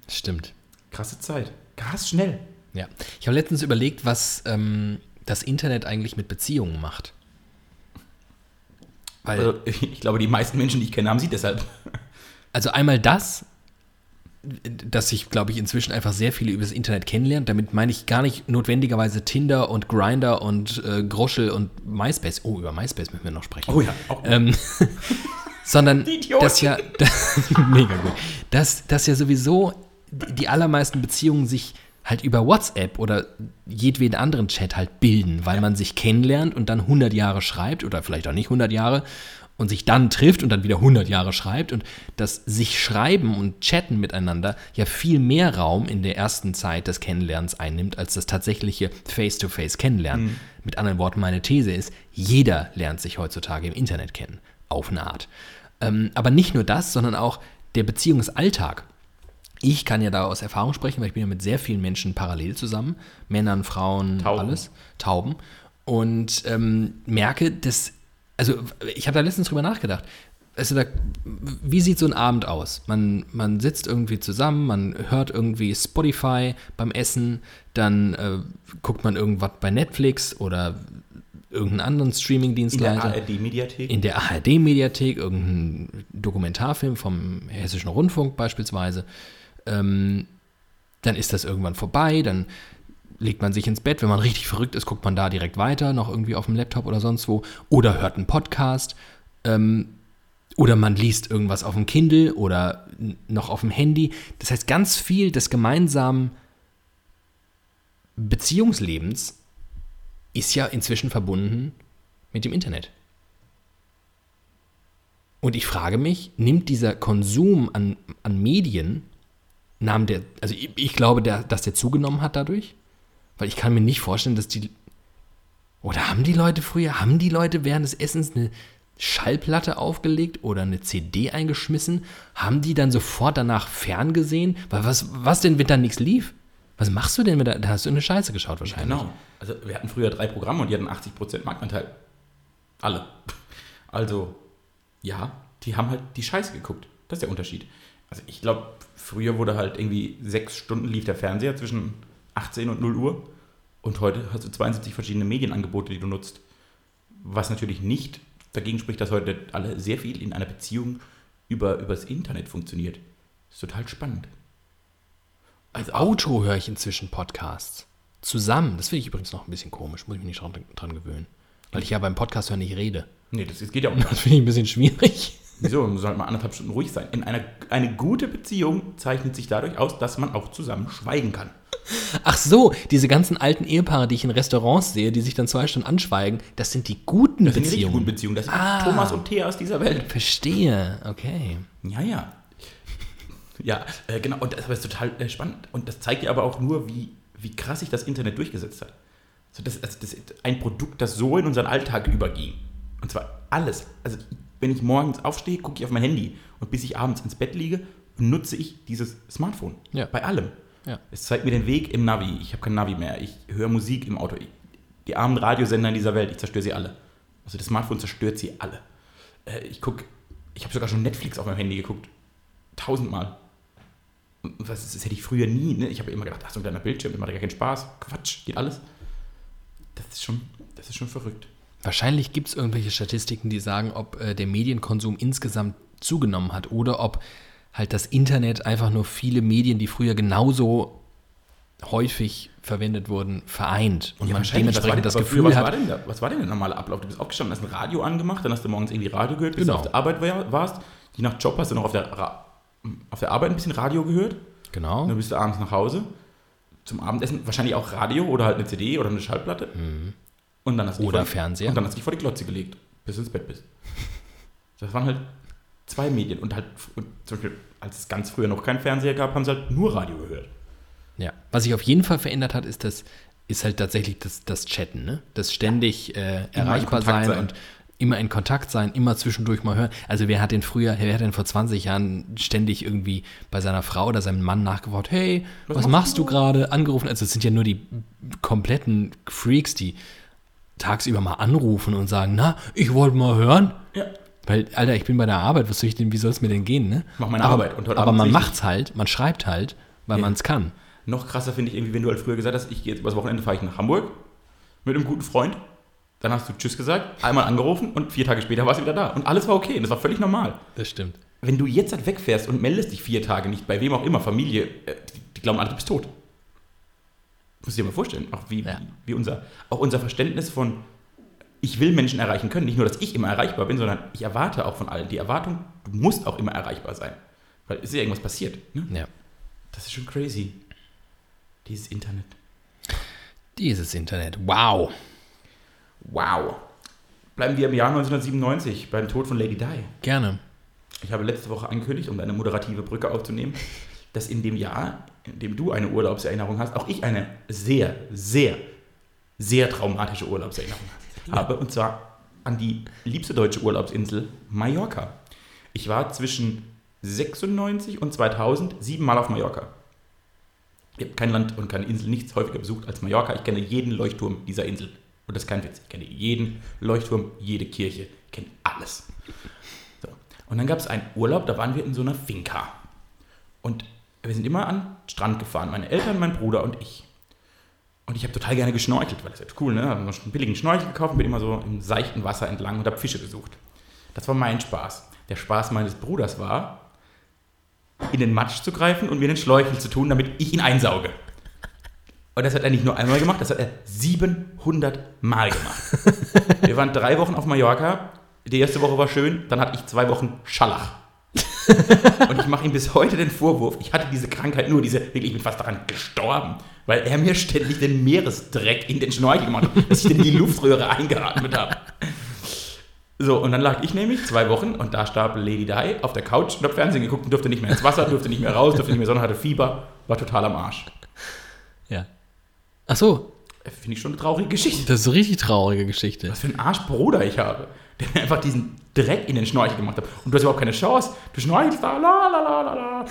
Stimmt. Krasse Zeit. Krass schnell. Ja. Ich habe letztens überlegt, was ähm, das Internet eigentlich mit Beziehungen macht. Weil, Also, ich glaube, die meisten Menschen, die ich kenne, haben sie deshalb. Also einmal das, dass sich, glaube ich, inzwischen einfach sehr viele über das Internet kennenlernen. Damit meine ich gar nicht notwendigerweise Tinder und Grinder und äh, Groschel und MySpace. Oh, über MySpace müssen wir noch sprechen. Oh ja, auch. Ähm, sondern Die Idioten. das ja, mega gut, dass, dass ja sowieso die allermeisten Beziehungen sich halt über WhatsApp oder jedweden anderen Chat halt bilden, weil man sich kennenlernt und dann 100 Jahre schreibt oder vielleicht auch nicht 100 Jahre und sich dann trifft und dann wieder 100 Jahre schreibt und das sich schreiben und chatten miteinander ja viel mehr Raum in der ersten Zeit des Kennenlernens einnimmt als das tatsächliche Face-to-Face Kennenlernen. Mit anderen Worten, meine These ist, jeder lernt sich heutzutage im Internet kennen, auf eine Art. Ähm, aber nicht nur das, sondern auch der Beziehungsalltag. Ich kann ja da aus Erfahrung sprechen, weil ich bin ja mit sehr vielen Menschen parallel zusammen, Männern, Frauen, Tauben. alles, Tauben. Und ähm, merke, dass, also ich habe da letztens drüber nachgedacht. Also da, wie sieht so ein Abend aus? Man, man sitzt irgendwie zusammen, man hört irgendwie Spotify beim Essen, dann äh, guckt man irgendwas bei Netflix oder irgendeinen anderen In der Streaming-Dienstleister. ARD-Mediathek. in der ARD-Mediathek, irgendein Dokumentarfilm vom Hessischen Rundfunk beispielsweise, ähm, dann ist das irgendwann vorbei, dann legt man sich ins Bett, wenn man richtig verrückt ist, guckt man da direkt weiter, noch irgendwie auf dem Laptop oder sonst wo, oder hört einen Podcast, ähm, oder man liest irgendwas auf dem Kindle oder noch auf dem Handy. Das heißt, ganz viel des gemeinsamen Beziehungslebens ist ja inzwischen verbunden mit dem Internet. Und ich frage mich, nimmt dieser Konsum an, an Medien, nahm der, also ich, ich glaube, der, dass der zugenommen hat dadurch? Weil ich kann mir nicht vorstellen, dass die, oder haben die Leute früher, haben die Leute während des Essens eine Schallplatte aufgelegt oder eine CD eingeschmissen? Haben die dann sofort danach ferngesehen? Weil was, was denn, wenn da nichts lief? Was machst du denn, wenn da, da hast du eine Scheiße geschaut wahrscheinlich? Genau. Also wir hatten früher drei Programme und die hatten 80% Marktanteil. Alle. Also, ja, die haben halt die Scheiße geguckt. Das ist der Unterschied. Also ich glaube, früher wurde halt irgendwie sechs Stunden lief der Fernseher zwischen 18 und 0 Uhr und heute hast du 72 verschiedene Medienangebote, die du nutzt. Was natürlich nicht dagegen spricht, dass heute alle sehr viel in einer Beziehung über, über das Internet funktioniert. Ist total spannend. Als Auto höre ich inzwischen Podcasts. Zusammen. Das finde ich übrigens noch ein bisschen komisch. Muss ich mich nicht dran, dran gewöhnen. Weil ich ja beim Podcast hören nicht rede. Nee, das, das geht ja auch nicht. Das finde ich ein bisschen schwierig. Wieso? Man soll mal anderthalb Stunden ruhig sein. In einer, eine gute Beziehung zeichnet sich dadurch aus, dass man auch zusammen schweigen kann. Ach so, diese ganzen alten Ehepaare, die ich in Restaurants sehe, die sich dann zwei Stunden anschweigen, das sind die guten Das sind die richtig Beziehungen. guten Beziehungen. Das sind Ah. Thomas und Thea aus dieser Welt. Verstehe, okay. Ja, ja. Ja, äh, genau. Und das ist total äh, spannend. Und das zeigt ja aber auch nur, wie, wie krass sich das Internet durchgesetzt hat. So, das, also das ist ein Produkt, das so in unseren Alltag überging. Und zwar alles. Also, wenn ich morgens aufstehe, gucke ich auf mein Handy. Und bis ich abends ins Bett liege, benutze ich dieses Smartphone. Ja. Bei allem. Ja. Es zeigt mir den Weg im Navi. Ich habe kein Navi mehr. Ich höre Musik im Auto. Die armen Radiosender in dieser Welt, ich zerstöre sie alle. Also das Smartphone zerstört sie alle. Äh, ich gucke, ich habe sogar schon Netflix auf meinem Handy geguckt. Tausendmal. Was das hätte ich früher nie. Ne? Ich habe immer gedacht, ach so ein kleiner Bildschirm, das macht ja gar keinen Spaß. Quatsch, geht alles. Das ist schon, das ist schon verrückt. Wahrscheinlich gibt es irgendwelche Statistiken, die sagen, ob äh, der Medienkonsum insgesamt zugenommen hat oder ob halt das Internet einfach nur viele Medien, die früher genauso häufig verwendet wurden, vereint und man war dementsprechend denn- das früher, Gefühl was War hat, denn da, was war denn der normale Ablauf? Du bist aufgestanden, hast ein Radio angemacht, dann hast du morgens irgendwie Radio gehört, bis Genau. du auf der Arbeit war- warst. Je nach Job hast du noch auf der, Ra auf der Arbeit ein bisschen Radio gehört. genau, Und dann bist du abends nach Hause zum Abendessen, wahrscheinlich auch Radio oder halt eine CD oder eine Schallplatte. Und dann hast. Oder Fernseher. Und dann hast du dich vor die Glotze gelegt, bis du ins Bett bist. Das waren halt zwei Medien. Und halt, und zum Beispiel, als es ganz früher noch keinen Fernseher gab, haben sie halt nur Radio gehört. Ja, was sich auf jeden Fall verändert hat, ist das, ist halt tatsächlich das, das Chatten, ne? Das ständig äh, erreichbar sein, sein. und immer in Kontakt sein, immer zwischendurch mal hören. Also wer hat denn früher, wer hat denn vor 20 Jahren ständig irgendwie bei seiner Frau oder seinem Mann nachgefragt, hey, was, machst machst du du gerade? Angerufen. Also es sind ja nur die kompletten Freaks, die tagsüber mal anrufen und sagen, na, ich wollte mal hören. Ja. Weil, Alter, ich bin bei der Arbeit, was soll ich denn, wie soll es mir denn gehen, ne? Mach meine aber, Arbeit und heute aber Abend man richtig. macht's halt, man schreibt halt, weil Ja. man es kann. Noch krasser finde ich irgendwie, wenn du halt früher gesagt hast, ich gehe jetzt übers Wochenende fahre ich nach Hamburg mit einem guten Freund. Dann hast du Tschüss gesagt, einmal angerufen und vier Tage später warst du wieder da. Und alles war okay. Und das war völlig normal. Das stimmt. Wenn du jetzt halt wegfährst und meldest dich vier Tage nicht, bei wem auch immer, Familie, äh, die, die glauben alle, du bist tot. Musst du dir mal vorstellen, auch wie, Ja. wie unser, auch unser Verständnis von, ich will Menschen erreichen können. Nicht nur, dass ich immer erreichbar bin, sondern ich erwarte auch von allen die Erwartung, du musst auch immer erreichbar sein. Weil es ist ja irgendwas passiert. Ne? Ja. Das ist schon crazy. Dieses Internet. Dieses Internet. Wow. Wow. Bleiben wir im Jahr 1997 beim Tod von Lady Di. Gerne. Ich habe letzte Woche angekündigt, um eine moderative Brücke aufzunehmen, dass in dem Jahr, in dem du eine Urlaubserinnerung hast, auch ich eine sehr, sehr, sehr traumatische Urlaubserinnerung habe. Und zwar an die liebste deutsche Urlaubsinsel Mallorca. Ich war zwischen 96 und 2000 siebenmal auf Mallorca. Ich habe kein Land und keine Insel nichts häufiger besucht als Mallorca. Ich kenne jeden Leuchtturm dieser Insel. Und das ist kein Witz. Ich kenne jeden Leuchtturm, jede Kirche. Ich kenne alles. So. Und dann gab es einen Urlaub, da waren wir in so einer Finca. Und wir sind immer an den Strand gefahren, meine Eltern, mein Bruder und ich. Und ich habe total gerne geschnorchelt, weil das ist cool, ne? Habe einen billigen Schnorchel gekauft und bin immer so im seichten Wasser entlang und habe Fische gesucht. Das war mein Spaß. Der Spaß meines Bruders war, in den Matsch zu greifen und mir den Schläuchel zu tun, damit ich ihn einsauge. Und das hat er nicht nur einmal gemacht, das hat er 700 Mal gemacht. Wir waren drei Wochen auf Mallorca. Die erste Woche war schön, dann hatte ich zwei Wochen Schallach. und ich mache ihm bis heute den Vorwurf, ich hatte diese Krankheit nur, diese, wirklich, ich bin fast daran gestorben, weil er mir ständig den Meeresdreck in den Schnorchel gemacht hat, dass ich in die Luftröhre eingeatmet habe. So, und dann lag ich nämlich zwei Wochen und da starb Lady Di auf der Couch und hab Fernsehen geguckt und durfte nicht mehr ins Wasser, durfte nicht mehr raus, durfte nicht mehr Sonne, hatte Fieber, war total am Arsch. Ja. Ach so, Finde ich schon eine traurige Geschichte. das ist eine richtig traurige Geschichte. Was für ein Arschbruder ich habe, der mir einfach diesen Dreck in den Schnorchel gemacht hat. Und du hast überhaupt keine Chance. Du schnorchelst da, la la la la la.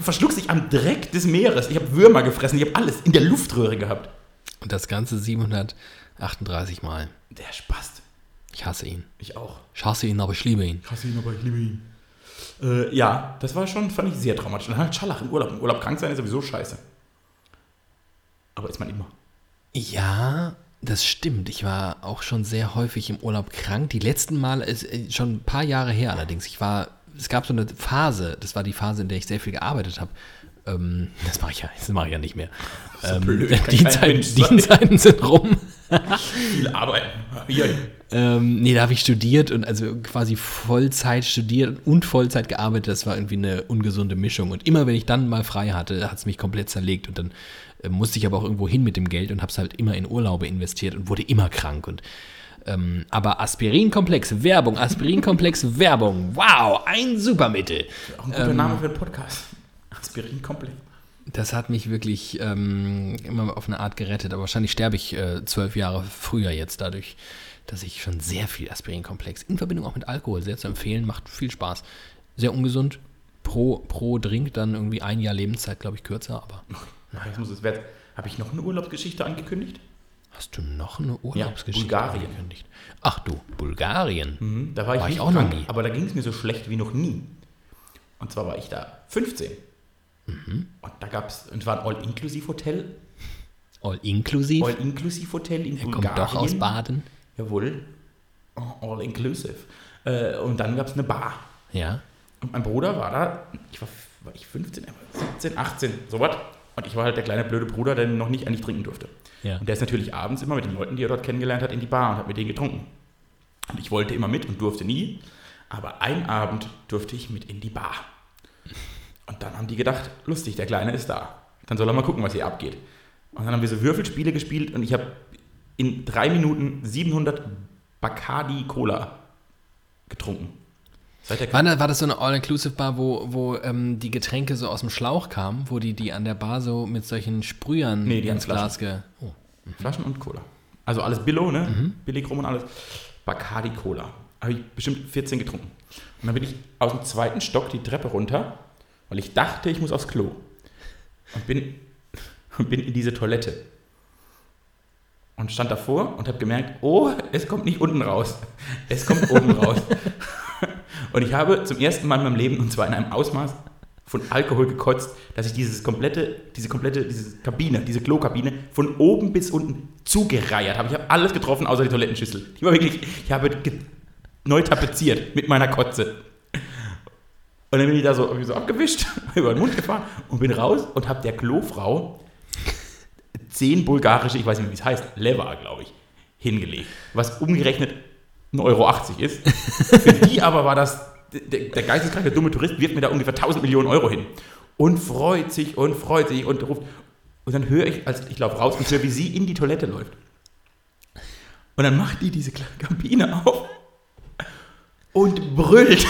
Verschluckst dich am Dreck des Meeres. Ich habe Würmer gefressen, ich habe alles in der Luftröhre gehabt. Und das Ganze 738 Mal. Der Spast. Ich hasse ihn. Ich auch. Ich hasse ihn, aber ich liebe ihn. Ich hasse ihn, aber ich liebe ihn. Äh, ja, das war schon, fand ich sehr traumatisch. Und dann halt Schallach im Urlaub. Im Urlaub krank sein ist sowieso scheiße. Aber ist man immer. Ja, das stimmt. Ich war auch schon sehr häufig im Urlaub krank. Die letzten Male ist äh, schon ein paar Jahre her allerdings. Ich war, es gab so eine Phase, das war die Phase, in der ich sehr viel gearbeitet habe. Ähm, das mache ich ja, das mache ich ja nicht mehr. So Ähm, blöd, die, Zeiten, die. Zeiten sind rum. Viel arbeiten. Ähm, nee, da habe ich studiert und also quasi Vollzeit studiert und Vollzeit gearbeitet. Das war irgendwie eine ungesunde Mischung. Und immer wenn ich dann mal frei hatte, hat es mich komplett zerlegt. Und dann musste ich aber auch irgendwo hin mit dem Geld und habe es halt immer in Urlaube investiert und wurde immer krank. Und ähm, aber Aspirinkomplex, Werbung, Aspirinkomplex, Werbung. Wow, ein Supermittel. Auch ein guter Name für einen Podcast. Aspirin komplett. Das hat mich wirklich ähm, immer auf eine Art gerettet. Aber wahrscheinlich sterbe ich äh, zwölf Jahre früher jetzt dadurch, dass ich schon sehr viel Aspirinkomplex in Verbindung auch mit Alkohol sehr zu empfehlen. Macht viel Spaß. Sehr ungesund. Pro, pro Drink dann irgendwie ein Jahr Lebenszeit, glaube ich, kürzer. Aber Jetzt muss es wert. Habe ich noch eine Urlaubsgeschichte angekündigt? hast du noch eine Urlaubsgeschichte Bulgarien. angekündigt? Ach du, Bulgarien. Mhm, da war ich, War ich nicht auch noch krank, nie. aber da ging es mir so schlecht wie noch nie. Und zwar war ich da 15. Mhm. Und da gab es, und zwar ein All-Inklusiv-Hotel. All inklusiv. All-Inklusiv-Hotel in er Bulgarien. kommt doch aus Baden. Jawohl. Oh, All-Inclusive. Äh, und dann gab es eine Bar. Ja. Und mein Bruder war da, ich war, war ich 15, er war 17, 18, sowas. Und ich war halt der kleine blöde Bruder, der noch nicht eigentlich trinken durfte. Ja. Und der ist natürlich abends immer mit den Leuten, die er dort kennengelernt hat, in die Bar und hat mit denen getrunken. Und ich wollte immer mit und durfte nie. Aber einen Abend durfte ich mit in die Bar. Und dann haben die gedacht, lustig, der Kleine ist da. Dann soll er mal gucken, was hier abgeht. Und dann haben wir so Würfelspiele gespielt und ich habe in drei Minuten 700 Bacardi Cola getrunken. War, da, war das so eine All-Inclusive-Bar, wo, wo ähm, die Getränke so aus dem Schlauch kamen, wo die die an der Bar so mit solchen Sprühern Nee, die ins Glas ge... Oh. Flaschen und Cola. Also alles Billo, ne? Billig rum und alles. Bacardi Cola. Habe ich bestimmt 14 getrunken. Und dann bin ich aus dem zweiten Stock die Treppe runter, weil ich dachte, ich muss aufs Klo. Und bin, und bin in diese Toilette. Und stand davor und habe gemerkt, oh, es kommt nicht unten raus. Es kommt oben raus. Und ich habe zum ersten Mal in meinem Leben, und zwar in einem Ausmaß von Alkohol gekotzt, dass ich dieses komplette, diese komplette, diese Kabine, diese Klokabine von oben bis unten zugereiert habe. Ich habe alles getroffen, außer die Toilettenschüssel. Ich war wirklich, ich habe neu tapeziert mit meiner Kotze. Und dann bin ich da so, so abgewischt, über den Mund gefahren und bin raus und habe der Klofrau zehn bulgarische, ich weiß nicht mehr, wie es heißt, Lever, glaube ich, hingelegt. Was umgerechnet 1,80 Euro ist. Für die aber war das, der, der geisteskranke dumme Tourist wirft mir da ungefähr 1000 Millionen Euro hin. Und freut sich und freut sich und ruft. Und dann höre ich, als ich laufe raus und höre, wie sie in die Toilette läuft. Und dann macht die diese kleine Kabine auf und brüllt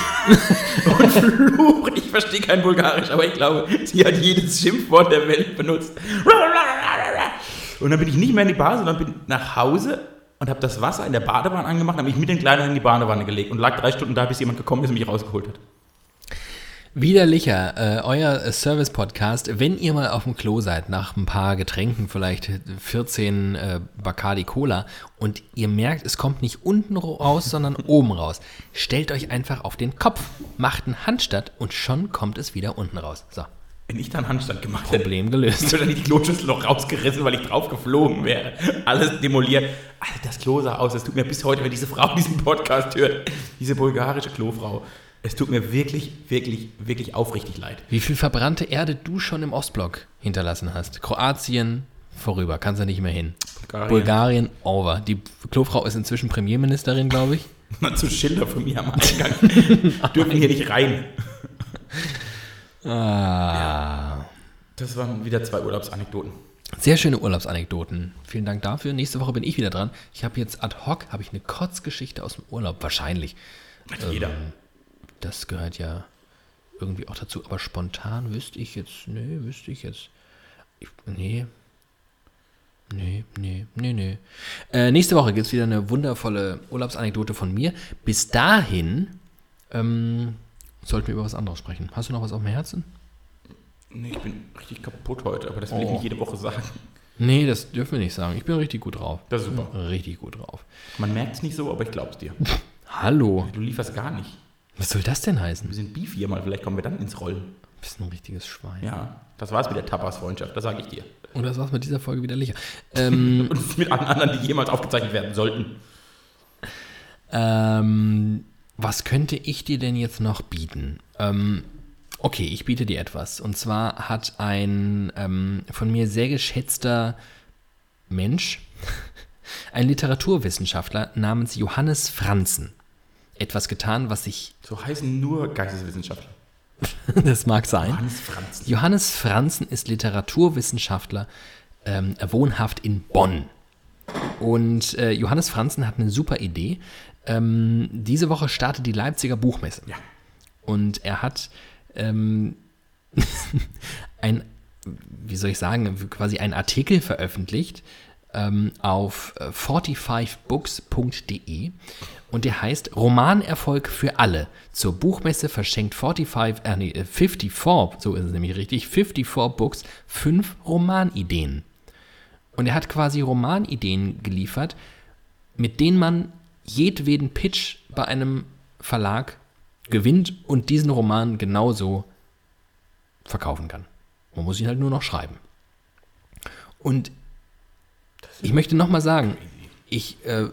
und flucht. Ich verstehe kein Bulgarisch, aber ich glaube, sie hat jedes Schimpfwort der Welt benutzt. Und dann bin ich nicht mehr in die Bar, sondern bin nach Hause und habe das Wasser in der Badewanne angemacht, habe mich mit den Kleinen in die Badewanne gelegt und lag drei Stunden da, bis jemand gekommen ist und mich rausgeholt hat. Widerlicher, äh, euer Service-Podcast, wenn ihr mal auf dem Klo seid, nach ein paar Getränken, vielleicht 14 äh, Bacardi Cola und ihr merkt, es kommt nicht unten raus, sondern oben raus, stellt euch einfach auf den Kopf, macht einen Handstand und schon kommt es wieder unten raus. So, Wenn ich da einen Handstand gemacht hätte, Problem ich gelöst. würde die Kloschüssel noch rausgerissen, weil ich drauf geflogen wäre. Alles demoliert. Alter, das Klo sah aus. Es tut mir bis heute, wenn diese Frau diesen Podcast hört, diese bulgarische Klofrau, es tut mir wirklich, wirklich, wirklich aufrichtig leid. Wie viel verbrannte Erde du schon im Ostblock hinterlassen hast. Kroatien vorüber, kannst du nicht mehr hin. Bulgarien. Bulgarien over. Die Klofrau ist inzwischen Premierministerin, glaube ich. Mal zu Schilder von mir am Eingang. Dürfen hier nicht rein. Ah. Das waren wieder zwei Urlaubsanekdoten. Sehr schöne Urlaubsanekdoten. Vielen Dank dafür. Nächste Woche bin ich wieder dran. Ich habe jetzt ad hoc habe ich eine Kotzgeschichte aus dem Urlaub. Wahrscheinlich. Hat jeder. Das gehört ja irgendwie auch dazu. Aber spontan wüsste ich jetzt, nee, wüsste ich jetzt. Ich, nee. Nee, nee, nee, nee. Äh, nächste Woche gibt es wieder eine wundervolle Urlaubsanekdote von mir. Bis dahin ähm, sollten wir über was anderes sprechen. Hast du noch was auf dem Herzen? Nee, ich bin richtig kaputt heute, aber das will ich Oh. nicht jede Woche sagen. Nee, das dürfen wir nicht sagen. Ich bin richtig gut drauf. Das ist super. Richtig gut drauf. Man merkt es nicht so, aber ich glaub's dir. Hallo. Du lieferst gar nicht. Was soll das denn heißen? Wir sind Beef hier mal, vielleicht kommen wir dann ins Rollen. Du bist ein richtiges Schwein. Ja, das war's mit der Tapas-Freundschaft, das sage ich dir. Und das war's mit dieser Folge wieder Licher. Ähm, Und mit allen anderen, die jemals aufgezeichnet werden sollten. ähm, was könnte ich dir denn jetzt noch bieten? Ähm, okay, ich biete dir etwas. Und zwar hat ein ähm, von mir sehr geschätzter Mensch, ein Literaturwissenschaftler namens Johannes Franzen, etwas getan, was ich, So heißen nur Geisteswissenschaftler. das mag sein. Hans Franz. Johannes Franzen ist Literaturwissenschaftler, ähm, wohnhaft in Bonn. Und äh, Johannes Franzen hat eine super Idee. Ähm, diese Woche startet die Leipziger Buchmesse. Ja. Und er hat ähm, ein, wie soll ich sagen, quasi einen Artikel veröffentlicht ähm, auf äh, 45books.de und der heißt Romanerfolg für alle. Zur Buchmesse verschenkt 45, äh, nee, äh, 54, so ist es nämlich richtig, 54 Books, fünf Romanideen. Und er hat quasi Romanideen geliefert, mit denen man jedweden Pitch bei einem Verlag gewinnt und diesen Roman genauso verkaufen kann. Man muss ihn halt nur noch schreiben. Und ich möchte nochmal sagen, ich äh,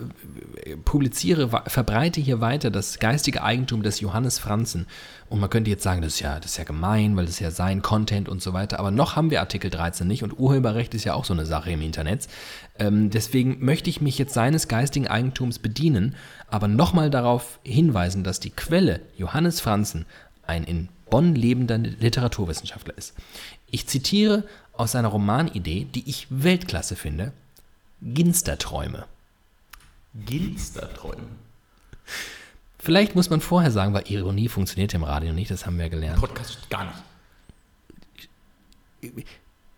publiziere, verbreite hier weiter das geistige Eigentum des Johannes Franzen. Und man könnte jetzt sagen, das ist ja, das ist ja gemein, weil das ist ja sein Content und so weiter. Aber noch haben wir Artikel 13 nicht und Urheberrecht ist ja auch so eine Sache im Internet. Ähm, deswegen möchte ich mich jetzt seines geistigen Eigentums bedienen, aber nochmal darauf hinweisen, dass die Quelle Johannes Franzen ein in Bonn lebender Literaturwissenschaftler ist. Ich zitiere aus seiner Romanidee, die ich Weltklasse finde, Ginsterträume. Ginsterträume. Vielleicht muss man vorher sagen, weil Ironie funktioniert im Radio nicht, das haben wir gelernt. Podcast gar nicht.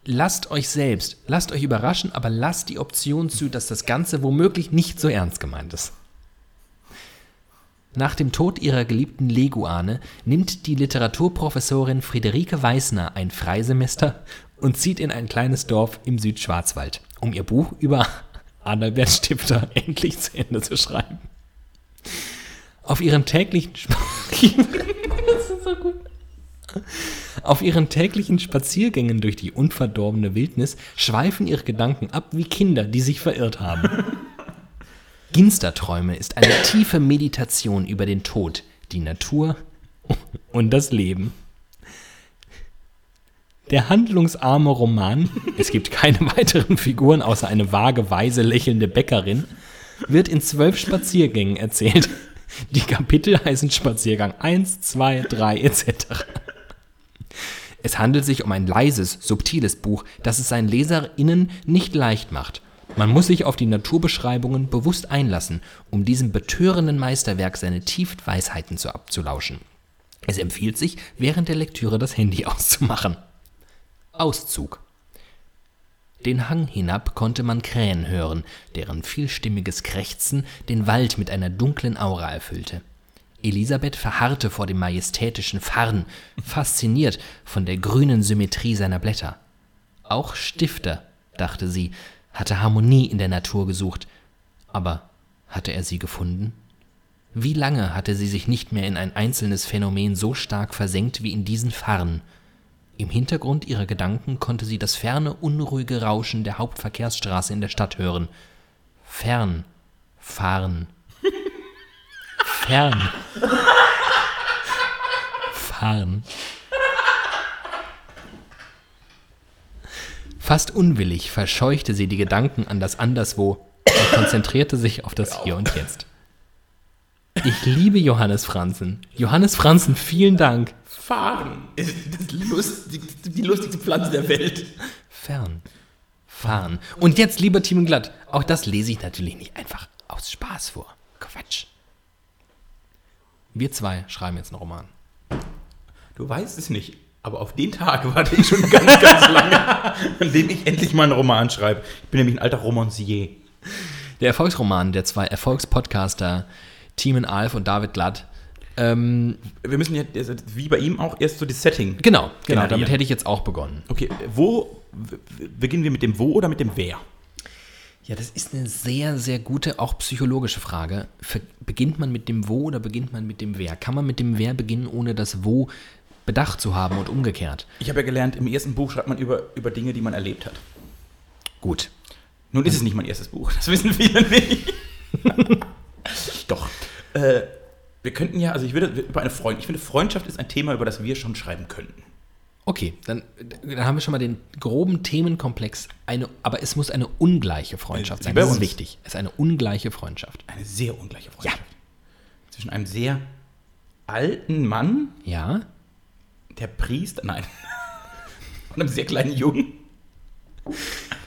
Lasst euch selbst, lasst euch überraschen, aber lasst die Option zu, dass das Ganze womöglich nicht so ernst gemeint ist. Nach dem Tod ihrer geliebten Leguane nimmt die Literaturprofessorin Friederike Weißner ein Freisemester und zieht in ein kleines Dorf im Südschwarzwald, um ihr Buch über Adalbert Stifter endlich zu Ende zu schreiben. Auf ihren täglichen so. Auf ihren täglichen Spaziergängen durch die unverdorbene Wildnis schweifen ihre Gedanken ab wie Kinder, die sich verirrt haben. Ginsterträume ist eine tiefe Meditation über den Tod, die Natur und das Leben. Der handlungsarme Roman, es gibt keine weiteren Figuren außer eine vage, weise, lächelnde Bäckerin, wird in zwölf Spaziergängen erzählt. Die Kapitel heißen Spaziergang 1, 2, 3 etc. Es handelt sich um ein leises, subtiles Buch, das es seinen LeserInnen nicht leicht macht. Man muss sich auf die Naturbeschreibungen bewusst einlassen, um diesem betörenden Meisterwerk seine tiefen Weisheiten zu abzulauschen. Es empfiehlt sich, während der Lektüre das Handy auszumachen. Auszug. Den Hang hinab konnte man Krähen hören, deren vielstimmiges Krächzen den Wald mit einer dunklen Aura erfüllte. Elisabeth verharrte vor dem majestätischen Farn, fasziniert von der grünen Symmetrie seiner Blätter. Auch Stifter, dachte sie, hatte Harmonie in der Natur gesucht. Aber hatte er sie gefunden? Wie lange hatte sie sich nicht mehr in ein einzelnes Phänomen so stark versenkt wie in diesen Farn? Im Hintergrund ihrer Gedanken konnte sie das ferne, unruhige Rauschen der Hauptverkehrsstraße in der Stadt hören. Fern. Fahren. Fern. Fahren. Fast unwillig verscheuchte sie die Gedanken an das Anderswo und konzentrierte sich auf das Hier und Jetzt. Ich liebe Johannes Franzen. Johannes Franzen, vielen Dank. Fahren ist das lustig, die lustigste Pflanze der Welt. Fern. Fahren. Und jetzt, lieber Team Glatt, auch das lese ich natürlich nicht einfach aus Spaß vor. Quatsch. Wir zwei schreiben jetzt einen Roman. Du weißt es nicht, aber auf den Tag warte ich schon ganz, ganz lange, an dem ich endlich mal einen Roman schreibe. Ich bin nämlich ein alter Romancier. Der Erfolgsroman der zwei Erfolgspodcaster Teamen Alf und David Glatt. Ähm, Wir müssen ja, also wie bei ihm auch, erst so das Setting. genau, genau, Generieren. damit hätte ich jetzt auch begonnen. Okay, wo, beginnen wir mit dem Wo oder mit dem Wer? Ja, das ist eine sehr, sehr gute, auch psychologische Frage. Beginnt man mit dem Wo oder beginnt man mit dem Wer? Kann man mit dem Wer beginnen, ohne das Wo bedacht zu haben und umgekehrt? Ich habe ja gelernt, im ersten Buch schreibt man über, über Dinge, die man erlebt hat. Gut. Nun ist es nicht mein erstes Buch, das wissen viele nicht. Doch. Äh, wir könnten ja, also ich würde über eine Freundschaft, ich finde, Freundschaft ist ein Thema, über das wir schon schreiben könnten. Okay, dann, dann haben wir schon mal den groben Themenkomplex. Eine, aber es muss eine ungleiche Freundschaft sein. Das ist wichtig. Es ist eine ungleiche Freundschaft. Eine sehr ungleiche Freundschaft. Zwischen einem sehr alten Mann, Ja? der Priester, nein, und einem sehr kleinen Jungen.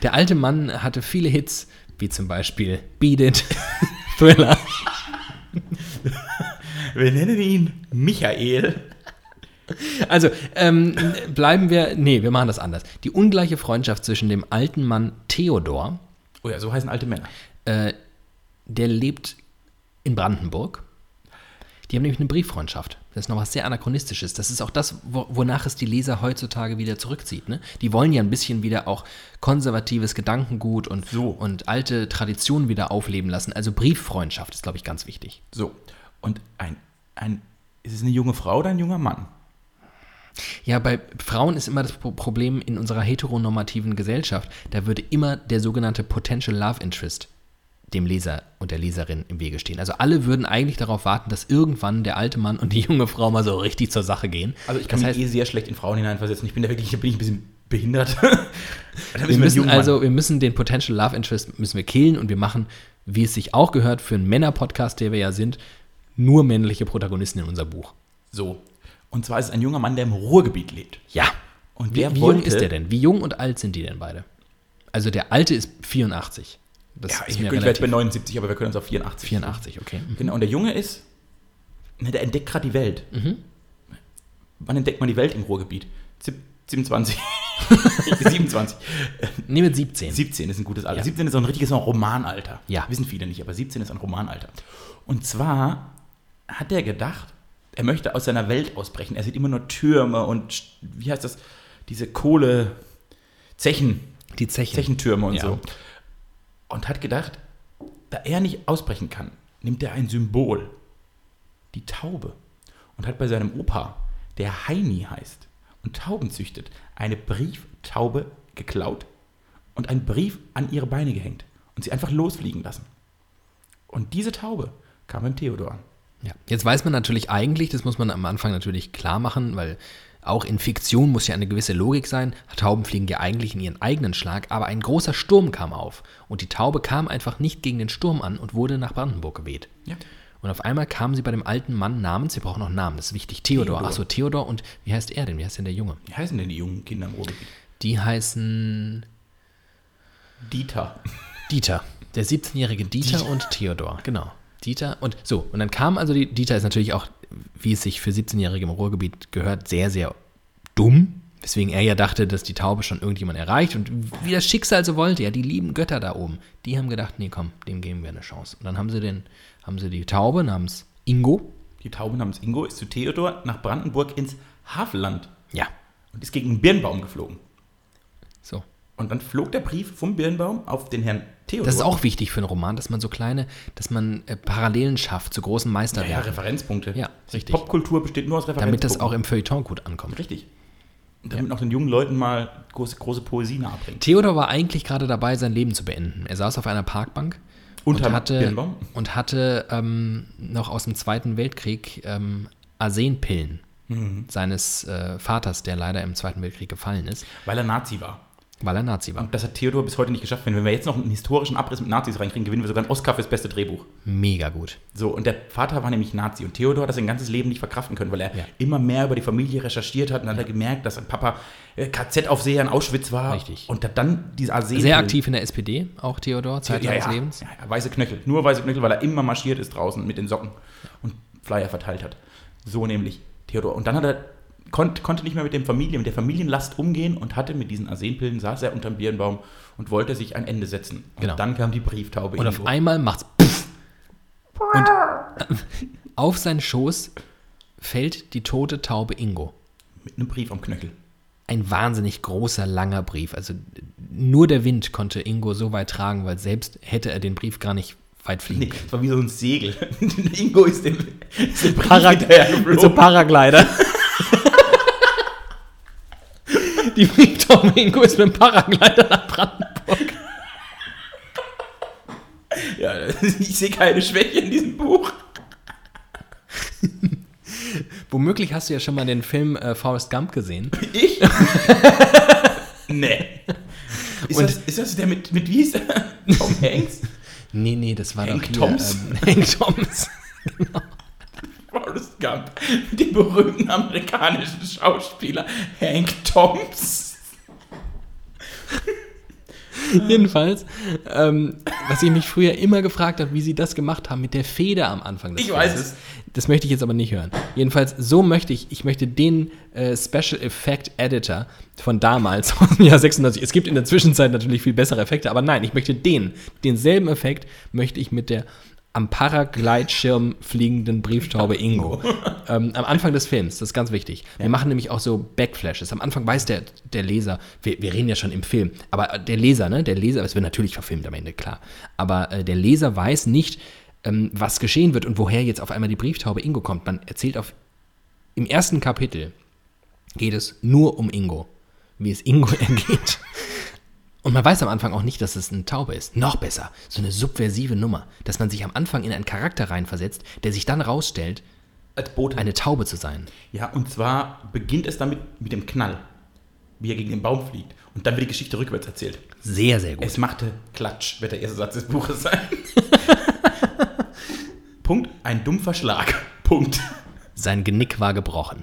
Der alte Mann hatte viele Hits, wie zum Beispiel Beat It, Thriller. Wir nennen ihn Michael. Also, ähm, bleiben wir. Nee, wir machen das anders. Die ungleiche Freundschaft zwischen dem alten Mann Theodor, Oh ja, so heißen alte Männer. äh, der lebt in Brandenburg. Die haben nämlich eine Brieffreundschaft. Das ist noch was sehr Anachronistisches. Das ist auch das, wo, wonach es die Leser heutzutage wieder zurückzieht. Ne? Die wollen ja ein bisschen wieder auch konservatives Gedankengut und, So. und alte Traditionen wieder aufleben lassen. Also Brieffreundschaft ist, glaube ich, ganz wichtig. So. Und ein, ein, ist es eine junge Frau oder ein junger Mann? Ja, bei Frauen ist immer das Pro- Problem in unserer heteronormativen Gesellschaft, da würde immer der sogenannte Potential Love Interest dem Leser und der Leserin im Wege stehen. Also alle würden eigentlich darauf warten, dass irgendwann der alte Mann und die junge Frau mal so richtig zur Sache gehen. Also ich kann das mich heißt, eh sehr schlecht in Frauen hineinversetzen. Ich bin da wirklich, bin ich ein bisschen behindert. Wir müssen also, wir müssen den Potential Love Interest müssen wir killen und wir machen, wie es sich auch gehört für einen Männer-Podcast, der wir ja sind, nur männliche Protagonisten in unser Buch. So. Und zwar ist es ein junger Mann, der im Ruhrgebiet lebt. Ja. Und Wie, wie jung ist der denn? Wie jung und alt sind die denn beide? Also der alte ist 84. Das Ja, ich, ich jetzt bei relativ. 79, aber wir können uns auf 84. 84, okay. Mhm. Genau, und der Junge ist, ne, der entdeckt gerade die Welt. Wann entdeckt man die Welt im Ruhrgebiet? Sieb- 27. 27. Nee, mit 17. 17 ist ein gutes Alter. Ja. 17 ist so ein richtiges Romanalter. Ja. Wissen viele nicht, aber 17 ist ein Romanalter. Und zwar hat er gedacht, er möchte aus seiner Welt ausbrechen. Er sieht immer nur Türme und, wie heißt das, diese Kohle, Zechen, Die Zechen. Zechentürme und Ja. so. Und hat gedacht, da er nicht ausbrechen kann, nimmt er ein Symbol, die Taube, und hat bei seinem Opa, der Heini heißt und Tauben züchtet, eine Brieftaube geklaut und einen Brief an ihre Beine gehängt und sie einfach losfliegen lassen. Und diese Taube kam beim Theodor an. Ja. Jetzt weiß man natürlich eigentlich, das muss man am Anfang natürlich klar machen, weil auch in Fiktion muss ja eine gewisse Logik sein. Tauben fliegen ja eigentlich in ihren eigenen Schlag, aber ein großer Sturm kam auf und die Taube kam einfach nicht gegen den Sturm an und wurde nach Brandenburg geweht. Ja. Und auf einmal kam sie bei dem alten Mann namens, wir brauchen noch einen Namen, das ist wichtig, Theodor. Theodor. Achso, Theodor und wie heißt er denn? Wie heißt denn der Junge? Wie heißen denn die jungen Kinder im Ruhrgebiet? Die heißen Dieter. Dieter. Der 17-jährige Dieter, und Theodor, genau. Dieter und so. Und dann kam also die, Dieter ist natürlich auch, wie es sich für 17-Jährige im Ruhrgebiet gehört, sehr, sehr dumm. Weswegen er ja dachte, dass die Taube schon irgendjemand erreicht. Und wie das Schicksal so wollte, ja, die lieben Götter da oben, die haben gedacht, nee, komm, dem geben wir eine Chance. Und dann haben sie den, haben sie die Taube namens Ingo. Die Taube namens Ingo ist zu Theodor nach Brandenburg ins Havelland Ja, und ist gegen einen Birnbaum geflogen. Und dann flog der Brief vom Birnbaum auf den Herrn Theodor. Das ist auch wichtig für einen Roman, dass man so kleine, dass man äh, Parallelen schafft zu großen ja, ja, Meisterwerken. Referenzpunkte. Ja, richtig. Popkultur besteht nur aus Referenzpunkten. damit das auch im Feuilleton gut ankommt. Richtig. damit noch den jungen Leuten mal große, große Poesie nahebringt. Theodor war eigentlich gerade dabei, sein Leben zu beenden. Er saß auf einer Parkbank und Unterm hatte, Birnbaum? und hatte ähm, noch aus dem Zweiten Weltkrieg ähm, Arsenpillen Mhm. seines äh, Vaters, der leider im Zweiten Weltkrieg gefallen ist, Weil er Nazi war. Weil er Nazi war. Und das hat Theodor bis heute nicht geschafft. Wenn wir jetzt noch einen historischen Abriss mit Nazis reinkriegen, gewinnen wir sogar einen Oscar fürs beste Drehbuch. Mega gut. So, und der Vater war nämlich Nazi und Theodor hat das sein ganzes Leben nicht verkraften können, weil er Ja. immer mehr über die Familie recherchiert hat und dann hat er gemerkt, dass sein Papa äh, KZ-Aufseher in Auschwitz war. Richtig. Und hat dann diese Arsen. Sehr aktiv in der SPD, auch Theodor, Zeit ja, seines ja, Lebens. Ja, ja, weiße Knöchel. Nur weiße Knöchel, weil er immer marschiert ist draußen mit den Socken und Flyer verteilt hat. So nämlich Theodor. Und dann hat er, konnt, konnte nicht mehr mit, dem Familie, mit der Familienlast umgehen und hatte mit diesen Arsenpillen, saß er unterm Birnbaum und wollte sich ein Ende setzen. Und Genau. dann kam die Brieftaube. Und auf Ingo. einmal macht's Pff. Und auf seinen Schoß fällt die tote Taube Ingo. mit einem Brief am Knöchel. Ein wahnsinnig großer, langer Brief. Also nur der Wind konnte Ingo so weit tragen, weil selbst hätte er den Brief gar nicht weit fliegen Nee, das war wie so ein Segel. Ingo ist dem, ist dem Brief Parag so Paraglider. Die Brieftaube Ingo ist mit dem Paraglider nach Brandenburg. Ja, ich sehe keine Schwäche in diesem Buch. Womöglich hast du ja schon mal den Film äh, Forrest Gump gesehen. Ich? nee. Ist, Und- das, ist das der mit, mit wie hieß der? Tom Hanks? Nee, nee, das war Hank doch hier, Toms? Ähm, Hank Toms. Forrest Gump. Mit dem berühmten amerikanischen Schauspieler Hank Toms. Jedenfalls, ähm, was ich mich früher immer gefragt habe, wie sie das gemacht haben mit der Feder am Anfang des Ich weiß Films. es. Das möchte ich jetzt aber nicht hören. Jedenfalls, so möchte ich, ich möchte den äh, Special Effect Editor von damals, aus dem Jahr 96, es gibt in der Zwischenzeit natürlich viel bessere Effekte, aber nein, ich möchte den, denselben Effekt möchte ich mit der am Paragleitschirm fliegenden Brieftaube Ingo. ähm, am Anfang des Films, das ist ganz wichtig. Wir machen nämlich auch so Backflashes. Am Anfang weiß der, der Leser, wir, wir reden ja schon im Film, aber der Leser, ne, der Leser, es wird natürlich verfilmt am Ende, klar. Aber äh, der Leser weiß nicht, ähm, was geschehen wird und woher jetzt auf einmal die Brieftaube Ingo kommt. Man erzählt auf, im ersten Kapitel geht es nur um Ingo, wie es Ingo ergeht. Und man weiß am Anfang auch nicht, dass es eine Taube ist. Noch besser, so eine subversive Nummer, dass man sich am Anfang in einen Charakter reinversetzt, der sich dann rausstellt, eine Taube zu sein. Ja, und zwar beginnt es damit mit dem Knall. Wie er gegen den Baum fliegt. Und dann wird die Geschichte rückwärts erzählt. Sehr, sehr gut. Es machte Klatsch, wird der erste Satz des Buches sein. Punkt, ein dumpfer Schlag. Punkt. Sein Genick war gebrochen.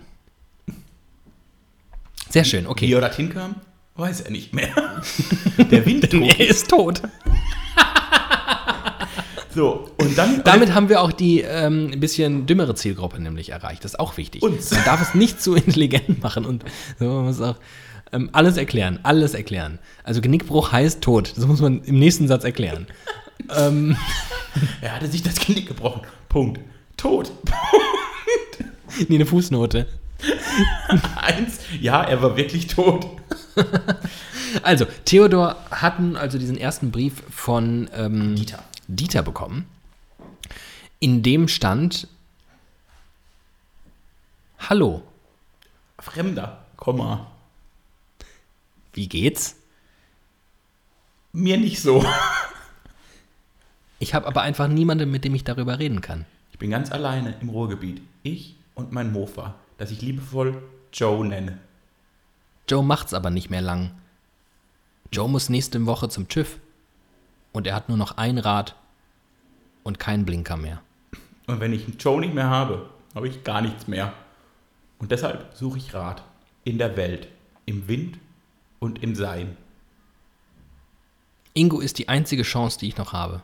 Sehr schön, Wie okay. er dorthin kam, weiß er nicht mehr. Der Wind trug. Er ist tot. So, und dann. Damit haben wir auch die ähm, ein bisschen dümmere Zielgruppe nämlich erreicht. Das ist auch wichtig. Uns. Man darf es nicht zu intelligent machen und so, man muss auch ähm, alles erklären, alles erklären. Also Genickbruch heißt tot. Das muss man im nächsten Satz erklären. ähm, er hatte sich das Genick gebrochen. Punkt. Tot. nee, eine Fußnote. Eins. Ja, er war wirklich tot. Also, Theodor hatten also diesen ersten Brief von ähm, Dieter. Dieter bekommen, in dem stand: Hallo, Fremder. Komma. wie geht's? Mir nicht so. Ich habe aber einfach niemanden, mit dem ich darüber reden kann. Ich bin ganz alleine im Ruhrgebiet. Ich und mein Mofa, das ich liebevoll Joe nenne. Joe macht's aber nicht mehr lang. Joe muss nächste Woche zum TÜV. Und er hat nur noch ein Rad und keinen Blinker mehr. Und wenn ich einen Joe nicht mehr habe, habe ich gar nichts mehr. Und deshalb suche ich Rat in der Welt, im Wind und im Sein. Ingo ist die einzige Chance, die ich noch habe.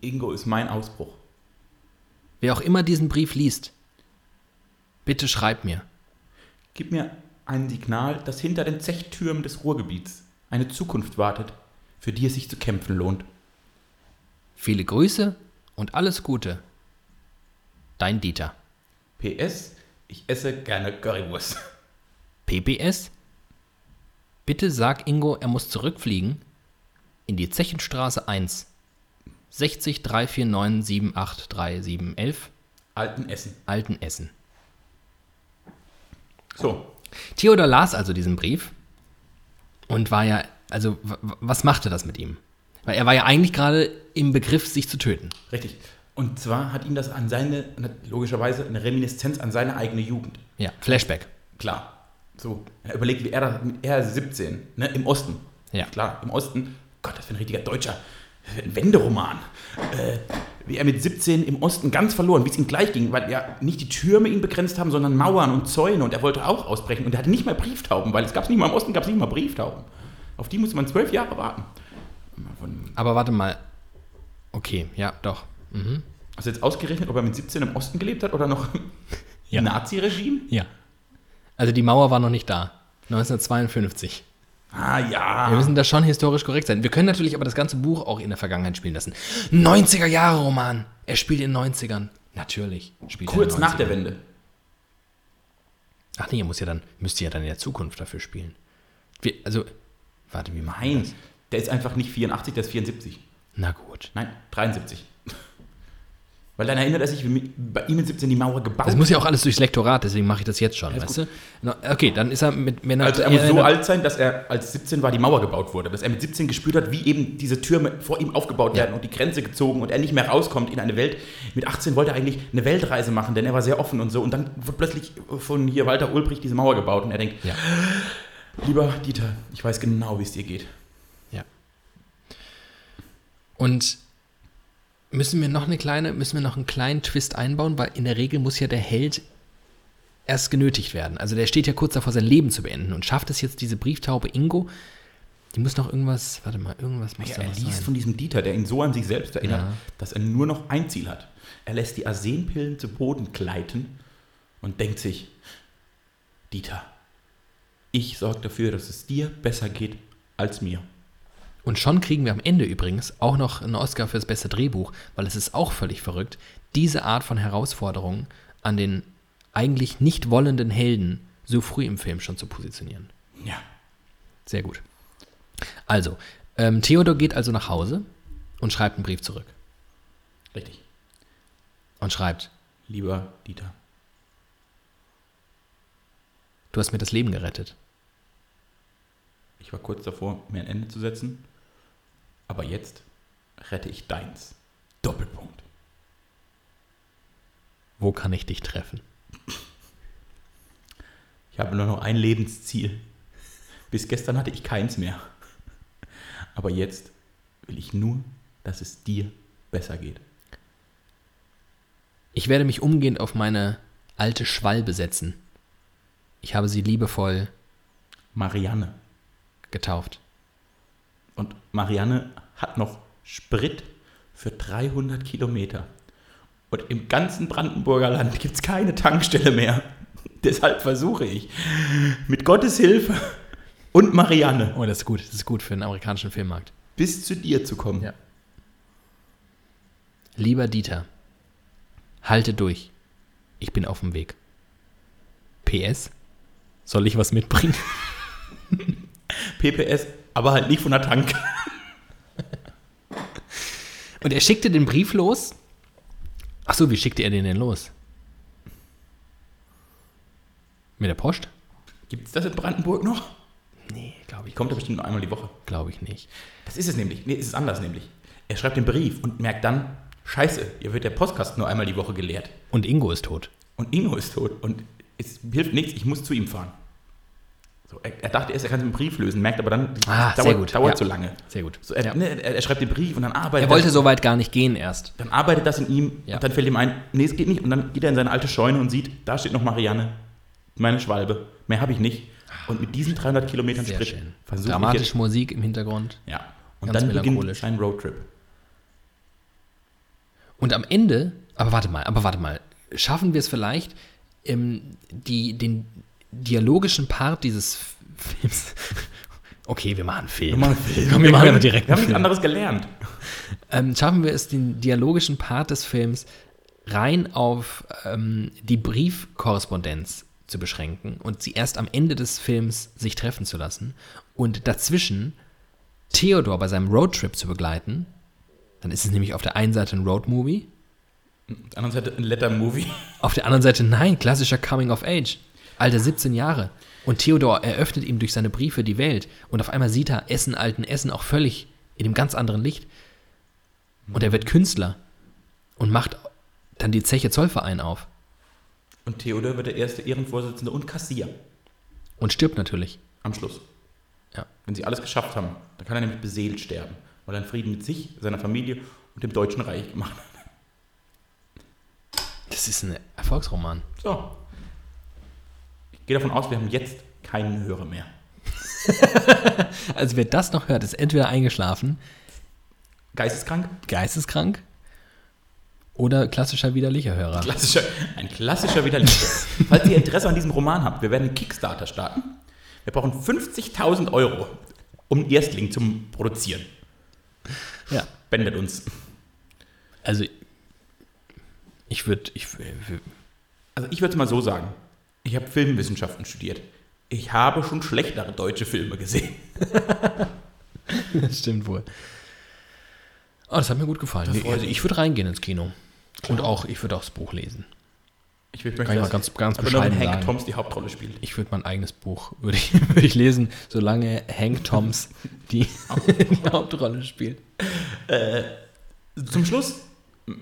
Ingo ist mein Ausbruch. Wer auch immer diesen Brief liest, bitte schreib mir. Gib mir ein Signal, dass hinter den Zechtürmen des Ruhrgebiets eine Zukunft wartet, für die es sich zu kämpfen lohnt. Viele Grüße und alles Gute. Dein Dieter. PS, ich esse gerne Currywurst. PPS? Bitte sag Ingo, er muss zurückfliegen in die Zechenstraße 1. 60 349 783 Alten Essen. Altenessen. So, Theodor las also diesen Brief und war ja, also was machte das mit ihm? Weil er war ja eigentlich gerade im Begriff, sich zu töten. Richtig. Und zwar hat ihm das an seine, logischerweise eine Reminiszenz an seine eigene Jugend. Ja, Flashback. Klar. So, er überlegt, wie er da, er ist 17, ne, im Osten. Ja. Klar, im Osten, Gott, das wäre ein richtiger Deutscher, ein Wenderoman. Äh, wie er mit 17 im Osten ganz verloren, wie es ihm gleich ging, weil ja nicht die Türme ihn begrenzt haben, sondern Mauern und Zäune und er wollte auch ausbrechen und er hatte nicht mal Brieftauben, weil es gab nicht mal im Osten, gab es nicht mal Brieftauben. Auf die musste man zwölf Jahre warten. Aber warte mal. Okay, ja, doch. Mhm. hast du jetzt ausgerechnet, ob er mit 17 im Osten gelebt hat oder noch im Ja. Nazi-Regime? Ja. Also die Mauer war noch nicht da. 1952. Ah ja. Wir müssen da schon historisch korrekt sein. Wir können natürlich aber das ganze Buch auch in der Vergangenheit spielen lassen. 90er Jahre Roman. Er spielt in den 90ern. Natürlich. Spielt er Kurz den nach der 90ern. Wende. Ach nee, ihr muss ja dann, müsst ihr ja dann in der Zukunft dafür spielen. Wir, also, warte, wie machen Nein, das? der ist einfach nicht 84, der ist 74. Na gut. Nein, 73. Weil dann erinnert er sich, wie bei ihm mit 17 die Mauer gebaut Das muss ja auch alles durchs Lektorat, deswegen mache ich das jetzt schon, Alles weißt du? No, Okay, dann ist er mit mir Also er muss so alt sein, dass er als 17 war, die Mauer gebaut wurde. Dass er mit 17 gespürt hat, wie eben diese Türme vor ihm aufgebaut Ja. werden und die Grenze gezogen und er nicht mehr rauskommt in eine Welt. Mit 18 wollte er eigentlich eine Weltreise machen, denn er war sehr offen und so. Und dann wird plötzlich von hier Walter Ulbricht diese Mauer gebaut und er denkt, Ja. lieber Dieter, ich weiß genau, wie es dir geht. Ja. Und müssen wir noch eine kleine, müssen wir noch einen kleinen Twist einbauen, weil in der Regel muss ja der Held erst genötigt werden. Also der steht ja kurz davor, sein Leben zu beenden und schafft es jetzt diese Brieftaube Ingo. Die muss noch irgendwas, warte mal, irgendwas muss Ja, da er liest sein. von diesem Dieter, der ihn so an sich selbst erinnert, Ja. dass er nur noch ein Ziel hat. Er lässt die Arsenpillen zu Boden gleiten und denkt sich, Dieter, ich sorge dafür, dass es dir besser geht als mir. Und schon kriegen wir am Ende übrigens auch noch einen Oscar für das beste Drehbuch, weil es ist auch völlig verrückt, diese Art von Herausforderungen an den eigentlich nicht wollenden Helden so früh im Film schon zu positionieren. Ja. Sehr gut. Also, ähm, Theodor geht also nach Hause und schreibt einen Brief zurück. Richtig. Und schreibt, Lieber Dieter, du hast mir das Leben gerettet. ich war kurz davor, mir ein Ende zu setzen, aber jetzt rette ich deins. Doppelpunkt. Wo kann ich dich treffen? Ich habe nur noch ein Lebensziel. Bis gestern hatte ich keins mehr. Aber jetzt will ich nur, dass es dir besser geht. Ich werde mich umgehend auf meine alte Schwalbe setzen. Ich habe sie liebevoll Marianne. getauft. Und Marianne hat noch Sprit für 300 Kilometer. Und im ganzen Brandenburger Land gibt es keine Tankstelle mehr. Deshalb versuche ich mit Gottes Hilfe und Marianne Oh, das ist gut. Das ist gut für den amerikanischen Filmmarkt. bis zu dir zu kommen. Ja. Lieber Dieter, halte durch. Ich bin auf dem Weg. PS, soll ich was mitbringen? PPS, aber halt nicht von der Tank. Und er schickte den Brief los. Ach so, wie schickte er den denn los? Mit der Post? Gibt es das in Brandenburg noch? Nee, glaube ich, Kommt er bestimmt nur einmal die Woche. glaube ich nicht. Das ist es nämlich. Nee, es ist anders nämlich. Er schreibt den Brief und merkt dann, scheiße, hier wird der Postkasten nur einmal die Woche geleert. Und Ingo ist tot. Und Ingo ist tot und es hilft nichts, ich muss zu ihm fahren. So, er, er dachte erst, er kann den Brief lösen, merkt aber dann, Ah, dauert, gut, dauert ja. zu lange. Sehr gut. So, er, Ja. ne, er, er schreibt den Brief und dann arbeitet Er wollte das, so weit gar nicht gehen erst. dann arbeitet das in ihm Ja. und dann fällt ihm ein, nee, es geht nicht. Und dann geht er in seine alte Scheune und sieht, da steht noch Marianne, meine Schwalbe. Mehr habe ich nicht. Und mit diesen 300 Kilometern Sehr Sprit ich Dramatische jetzt, Musik im Hintergrund. ja. Und Ganz dann beginnt sein Roadtrip. Und am Ende, aber warte mal, aber warte mal, schaffen wir es vielleicht, ähm, die, den dialogischen Part dieses Films. Okay, wir machen einen Film. Wir machen einen Film. Komm, wir machen aber direkt Wir haben nichts anderes gelernt. Ähm, schaffen wir es, den dialogischen Part des Films rein auf ähm, die Briefkorrespondenz zu beschränken und sie erst am Ende des Films sich treffen zu lassen und dazwischen Theodor bei seinem Roadtrip zu begleiten. Dann ist es nämlich auf der einen Seite ein Roadmovie, Auf der anderen Seite ein Letter-Movie. auf der anderen Seite nein, klassischer Coming of Age. Alter, 17 Jahre. Und Theodor eröffnet ihm durch seine Briefe die Welt. Und auf einmal sieht er Essen, alten Essen auch völlig in einem ganz anderen Licht. Und er wird Künstler und macht dann die Zeche Zollverein auf. Und Theodor wird der erste Ehrenvorsitzende und Kassier Und stirbt natürlich. am Schluss. Ja. Wenn sie alles geschafft haben, dann kann er nämlich beseelt sterben, weil er einen Frieden mit sich, seiner Familie und dem Deutschen Reich gemacht hat. Das ist ein Erfolgsroman. So. Gehe davon aus, wir haben jetzt keinen Hörer mehr. Also wer das noch hört, ist entweder eingeschlafen, Geisteskrank? geisteskrank oder klassischer widerlicher Hörer. Klassischer, ein klassischer Widerlicher. Falls ihr Interesse an diesem Roman habt, wir werden einen Kickstarter starten. Wir brauchen 50.000 Euro, um einen Erstling zum Produzieren. Ja. Spendet uns. Also ich würde, ich, Also ich würde es mal so sagen. Ich habe Filmwissenschaften studiert. Ich habe schon schlechtere deutsche Filme gesehen. das stimmt wohl. Oh, das hat mir gut gefallen. freut Also ich würde reingehen ins Kino. Und auch, ich würde auch das Buch lesen. Ich möchte, Kann ich mal ganz- ganz aber nur wenn bescheiden Hank. Toms die Hauptrolle spielt. Ich würde mein eigenes Buch, würde ich, würde ich lesen, solange Hank Toms die, die Hauptrolle spielt. Zum Schluss,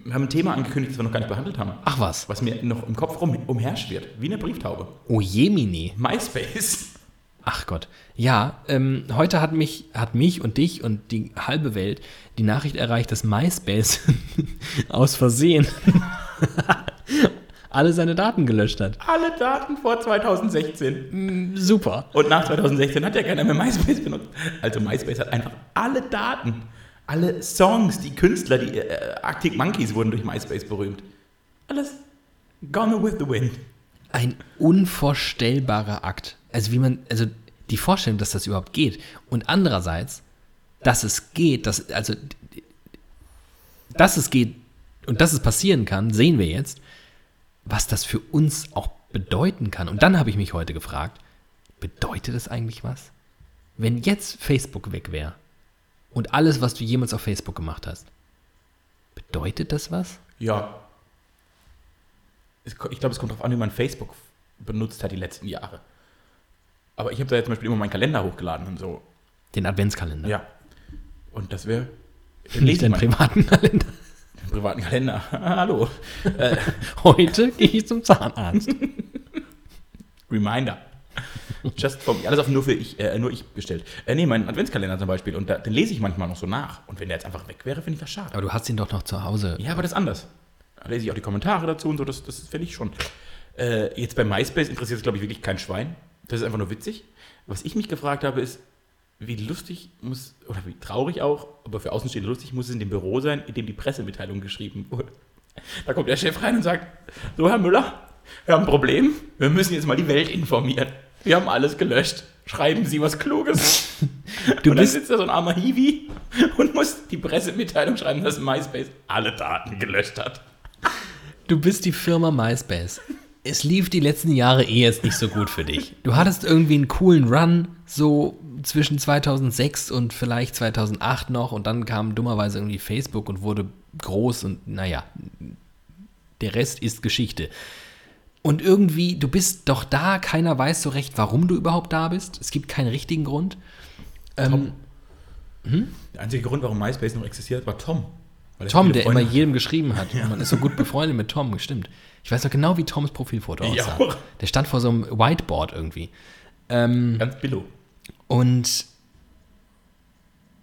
wir haben ein Thema angekündigt, das wir noch gar nicht behandelt haben. Ach was. Was mir noch im Kopf rum, umherschwirrt, wie eine Brieftaube. Oh Jemini. MySpace. Ach Gott. Ja, ähm, heute hat mich, hat mich und dich und die halbe Welt die Nachricht erreicht, dass MySpace aus Versehen alle seine Daten gelöscht hat. Alle Daten vor 2016. Super. Und nach 2016 hat ja keiner mehr MySpace benutzt. Also MySpace hat einfach alle Daten, alle Songs, die Künstler, die äh, Arctic Monkeys wurden durch MySpace berühmt. Alles gone with the wind. Ein unvorstellbarer Akt. Also wie man, also die Vorstellung, dass das überhaupt geht. Und andererseits, dass es geht, dass, also, dass es geht und dass es passieren kann, sehen wir jetzt, was das für uns auch bedeuten kann. Und dann habe ich mich heute gefragt, bedeutet das eigentlich was? Wenn jetzt Facebook weg wäre und alles, was du jemals auf Facebook gemacht hast, bedeutet das was? Ja. Ich glaube, es kommt darauf an, wie man Facebook benutzt hat die letzten Jahre. Aber ich habe da jetzt zum Beispiel immer meinen Kalender hochgeladen und so. Den Adventskalender. Ja. Und das wäre. Nicht den privaten Kalender. Den privaten Kalender. Hallo. Heute gehe ich zum Zahnarzt. Reminder. Just for me. Alles auf nur für ich, äh, nur ich gestellt. Äh, nee, meinen Adventskalender zum Beispiel. Und da, den lese ich manchmal noch so nach. Und wenn der jetzt einfach weg wäre, finde ich das schade. Aber du hast ihn doch noch zu Hause. Ja, aber das ist anders. Da lese ich auch die Kommentare dazu und so, das, das finde ich schon. Äh, jetzt bei MySpace interessiert es, glaube ich, wirklich kein Schwein. Das ist einfach nur witzig. Was ich mich gefragt habe, ist, wie lustig muss, oder wie traurig auch, aber für Außenstehende lustig muss es in dem Büro sein, in dem die Pressemitteilung geschrieben wurde. Da kommt der Chef rein und sagt, so Herr Müller, wir haben ein Problem, wir müssen jetzt mal die Welt informieren. Wir haben alles gelöscht. Schreiben Sie was Kluges. Du und dann bist- sitzt da so ein armer Hiwi und muss die Pressemitteilung schreiben, dass MySpace alle Daten gelöscht hat. Du bist die Firma MySpace. Es lief die letzten Jahre eh jetzt nicht so gut für dich. Du hattest irgendwie einen coolen Run, so zwischen 2006 und vielleicht 2008 noch. Und dann kam dummerweise irgendwie Facebook und wurde groß. Und naja, der Rest ist Geschichte. Und irgendwie, du bist doch da, keiner weiß so recht, warum du überhaupt da bist. Es gibt keinen richtigen Grund. Ähm, Der einzige Grund, warum MySpace noch existiert, war Tom. Tom, der Freunde immer jedem geschrieben hat. Und man ist so gut befreundet mit Tom, stimmt. Ich weiß noch genau, wie Toms Profilfoto aussah. Der Der stand vor so einem Whiteboard irgendwie. Ähm, Ganz billo. und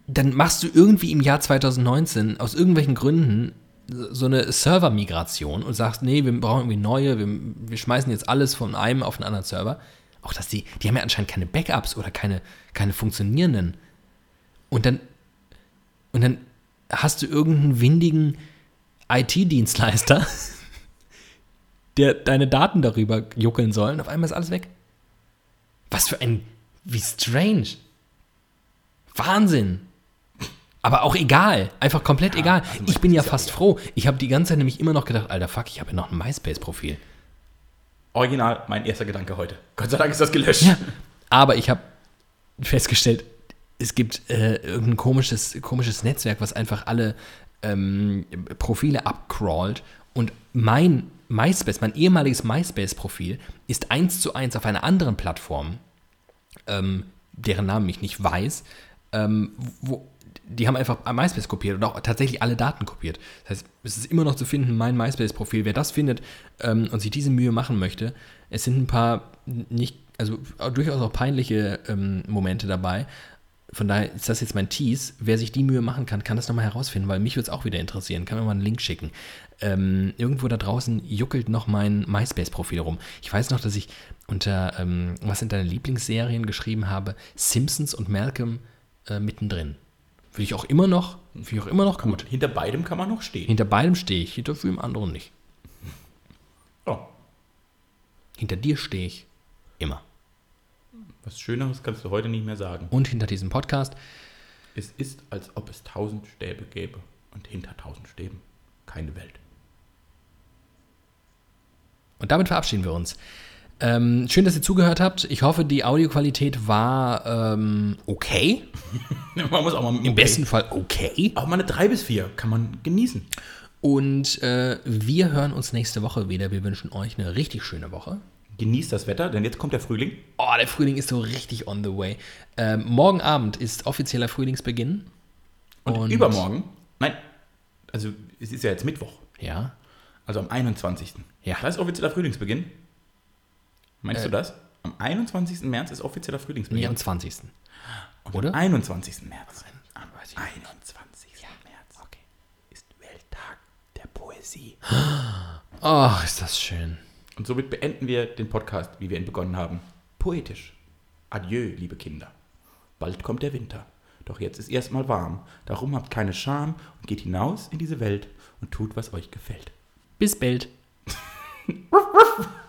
dann machst du irgendwie im Jahr 2019 aus irgendwelchen Gründen so eine Server-Migration und sagst, nee, wir brauchen irgendwie neue, wir, wir schmeißen jetzt alles von einem auf einen anderen Server. Auch dass die, die haben ja anscheinend keine Backups oder keine, keine funktionierenden. Und dann, und dann hast du irgendeinen windigen IT-Dienstleister, der deine Daten darüber juckeln soll und auf einmal ist alles weg. Was für ein, wie strange. Wahnsinn. Aber auch egal, einfach komplett egal. also ich bin ja ist ja fast froh. Ich habe die ganze Zeit nämlich immer noch gedacht, alter Fuck, ich habe ja noch ein MySpace-Profil. Original, mein erster Gedanke heute. Gott sei Dank ist das gelöscht. Ja. Aber ich habe festgestellt, es gibt äh, irgendein komisches, komisches Netzwerk, was einfach alle ähm, Profile abcrawlt und mein MySpace, mein ehemaliges MySpace-Profil, ist eins zu eins auf einer anderen Plattform, ähm, deren Namen ich nicht weiß, ähm, wo, die haben einfach MySpace kopiert und auch tatsächlich alle Daten kopiert. Das heißt, es ist immer noch zu finden, mein MySpace-Profil. Wer das findet ähm, und sich diese Mühe machen möchte, es sind ein paar nicht, also durchaus auch peinliche ähm, Momente dabei. Von daher ist das jetzt mein Tease. Wer sich die Mühe machen kann, kann das nochmal herausfinden, weil mich würde es auch wieder interessieren. Kann mir mal einen Link schicken. Ähm, irgendwo da draußen juckelt noch mein MySpace-Profil rum. Ich weiß noch, dass ich unter, ähm, was sind deine Lieblingsserien geschrieben habe, Simpsons und Malcolm äh, mittendrin. Finde ich auch immer noch, finde ich auch immer noch gut. Hinter beidem kann man noch stehen. Hinter beidem stehe ich, hinter dem anderen nicht. Oh, Hinter dir stehe ich immer. was Schöneres kannst du heute nicht mehr sagen. Und hinter diesem Podcast. Es ist, als ob es tausend Stäbe gäbe und hinter tausend Stäben keine Welt. Und damit verabschieden wir uns. Ähm, schön, dass ihr zugehört habt. Ich hoffe, die Audioqualität war ähm, okay. Man muss auch mal Im besten Fall okay. Auch mal eine 3 bis 4 kann man genießen. Und äh, wir hören uns nächste Woche wieder. Wir wünschen euch eine richtig schöne Woche. Genießt das Wetter, denn jetzt kommt der Frühling. Oh, der Frühling ist so richtig on the way. Ähm, morgen Abend ist offizieller Frühlingsbeginn. Und, Und- übermorgen, nein, also es ist ja jetzt Mittwoch, Ja. also am 21. Ja. Da ist offizieller Frühlingsbeginn. Meinst Äh. du das? Am 21. März ist offizieller Nee, Frühlingsbeginn. am 20. Und oder? am 21. März. Am weiß ich 21. März ist Welttag der Poesie. Ach, ist das schön. Und somit beenden wir den Podcast, wie wir ihn begonnen haben. Poetisch. Adieu, liebe Kinder. Bald kommt der Winter. Doch jetzt ist erstmal warm. Darum habt keine Scham und geht hinaus in diese Welt und tut, was euch gefällt. Bis bald.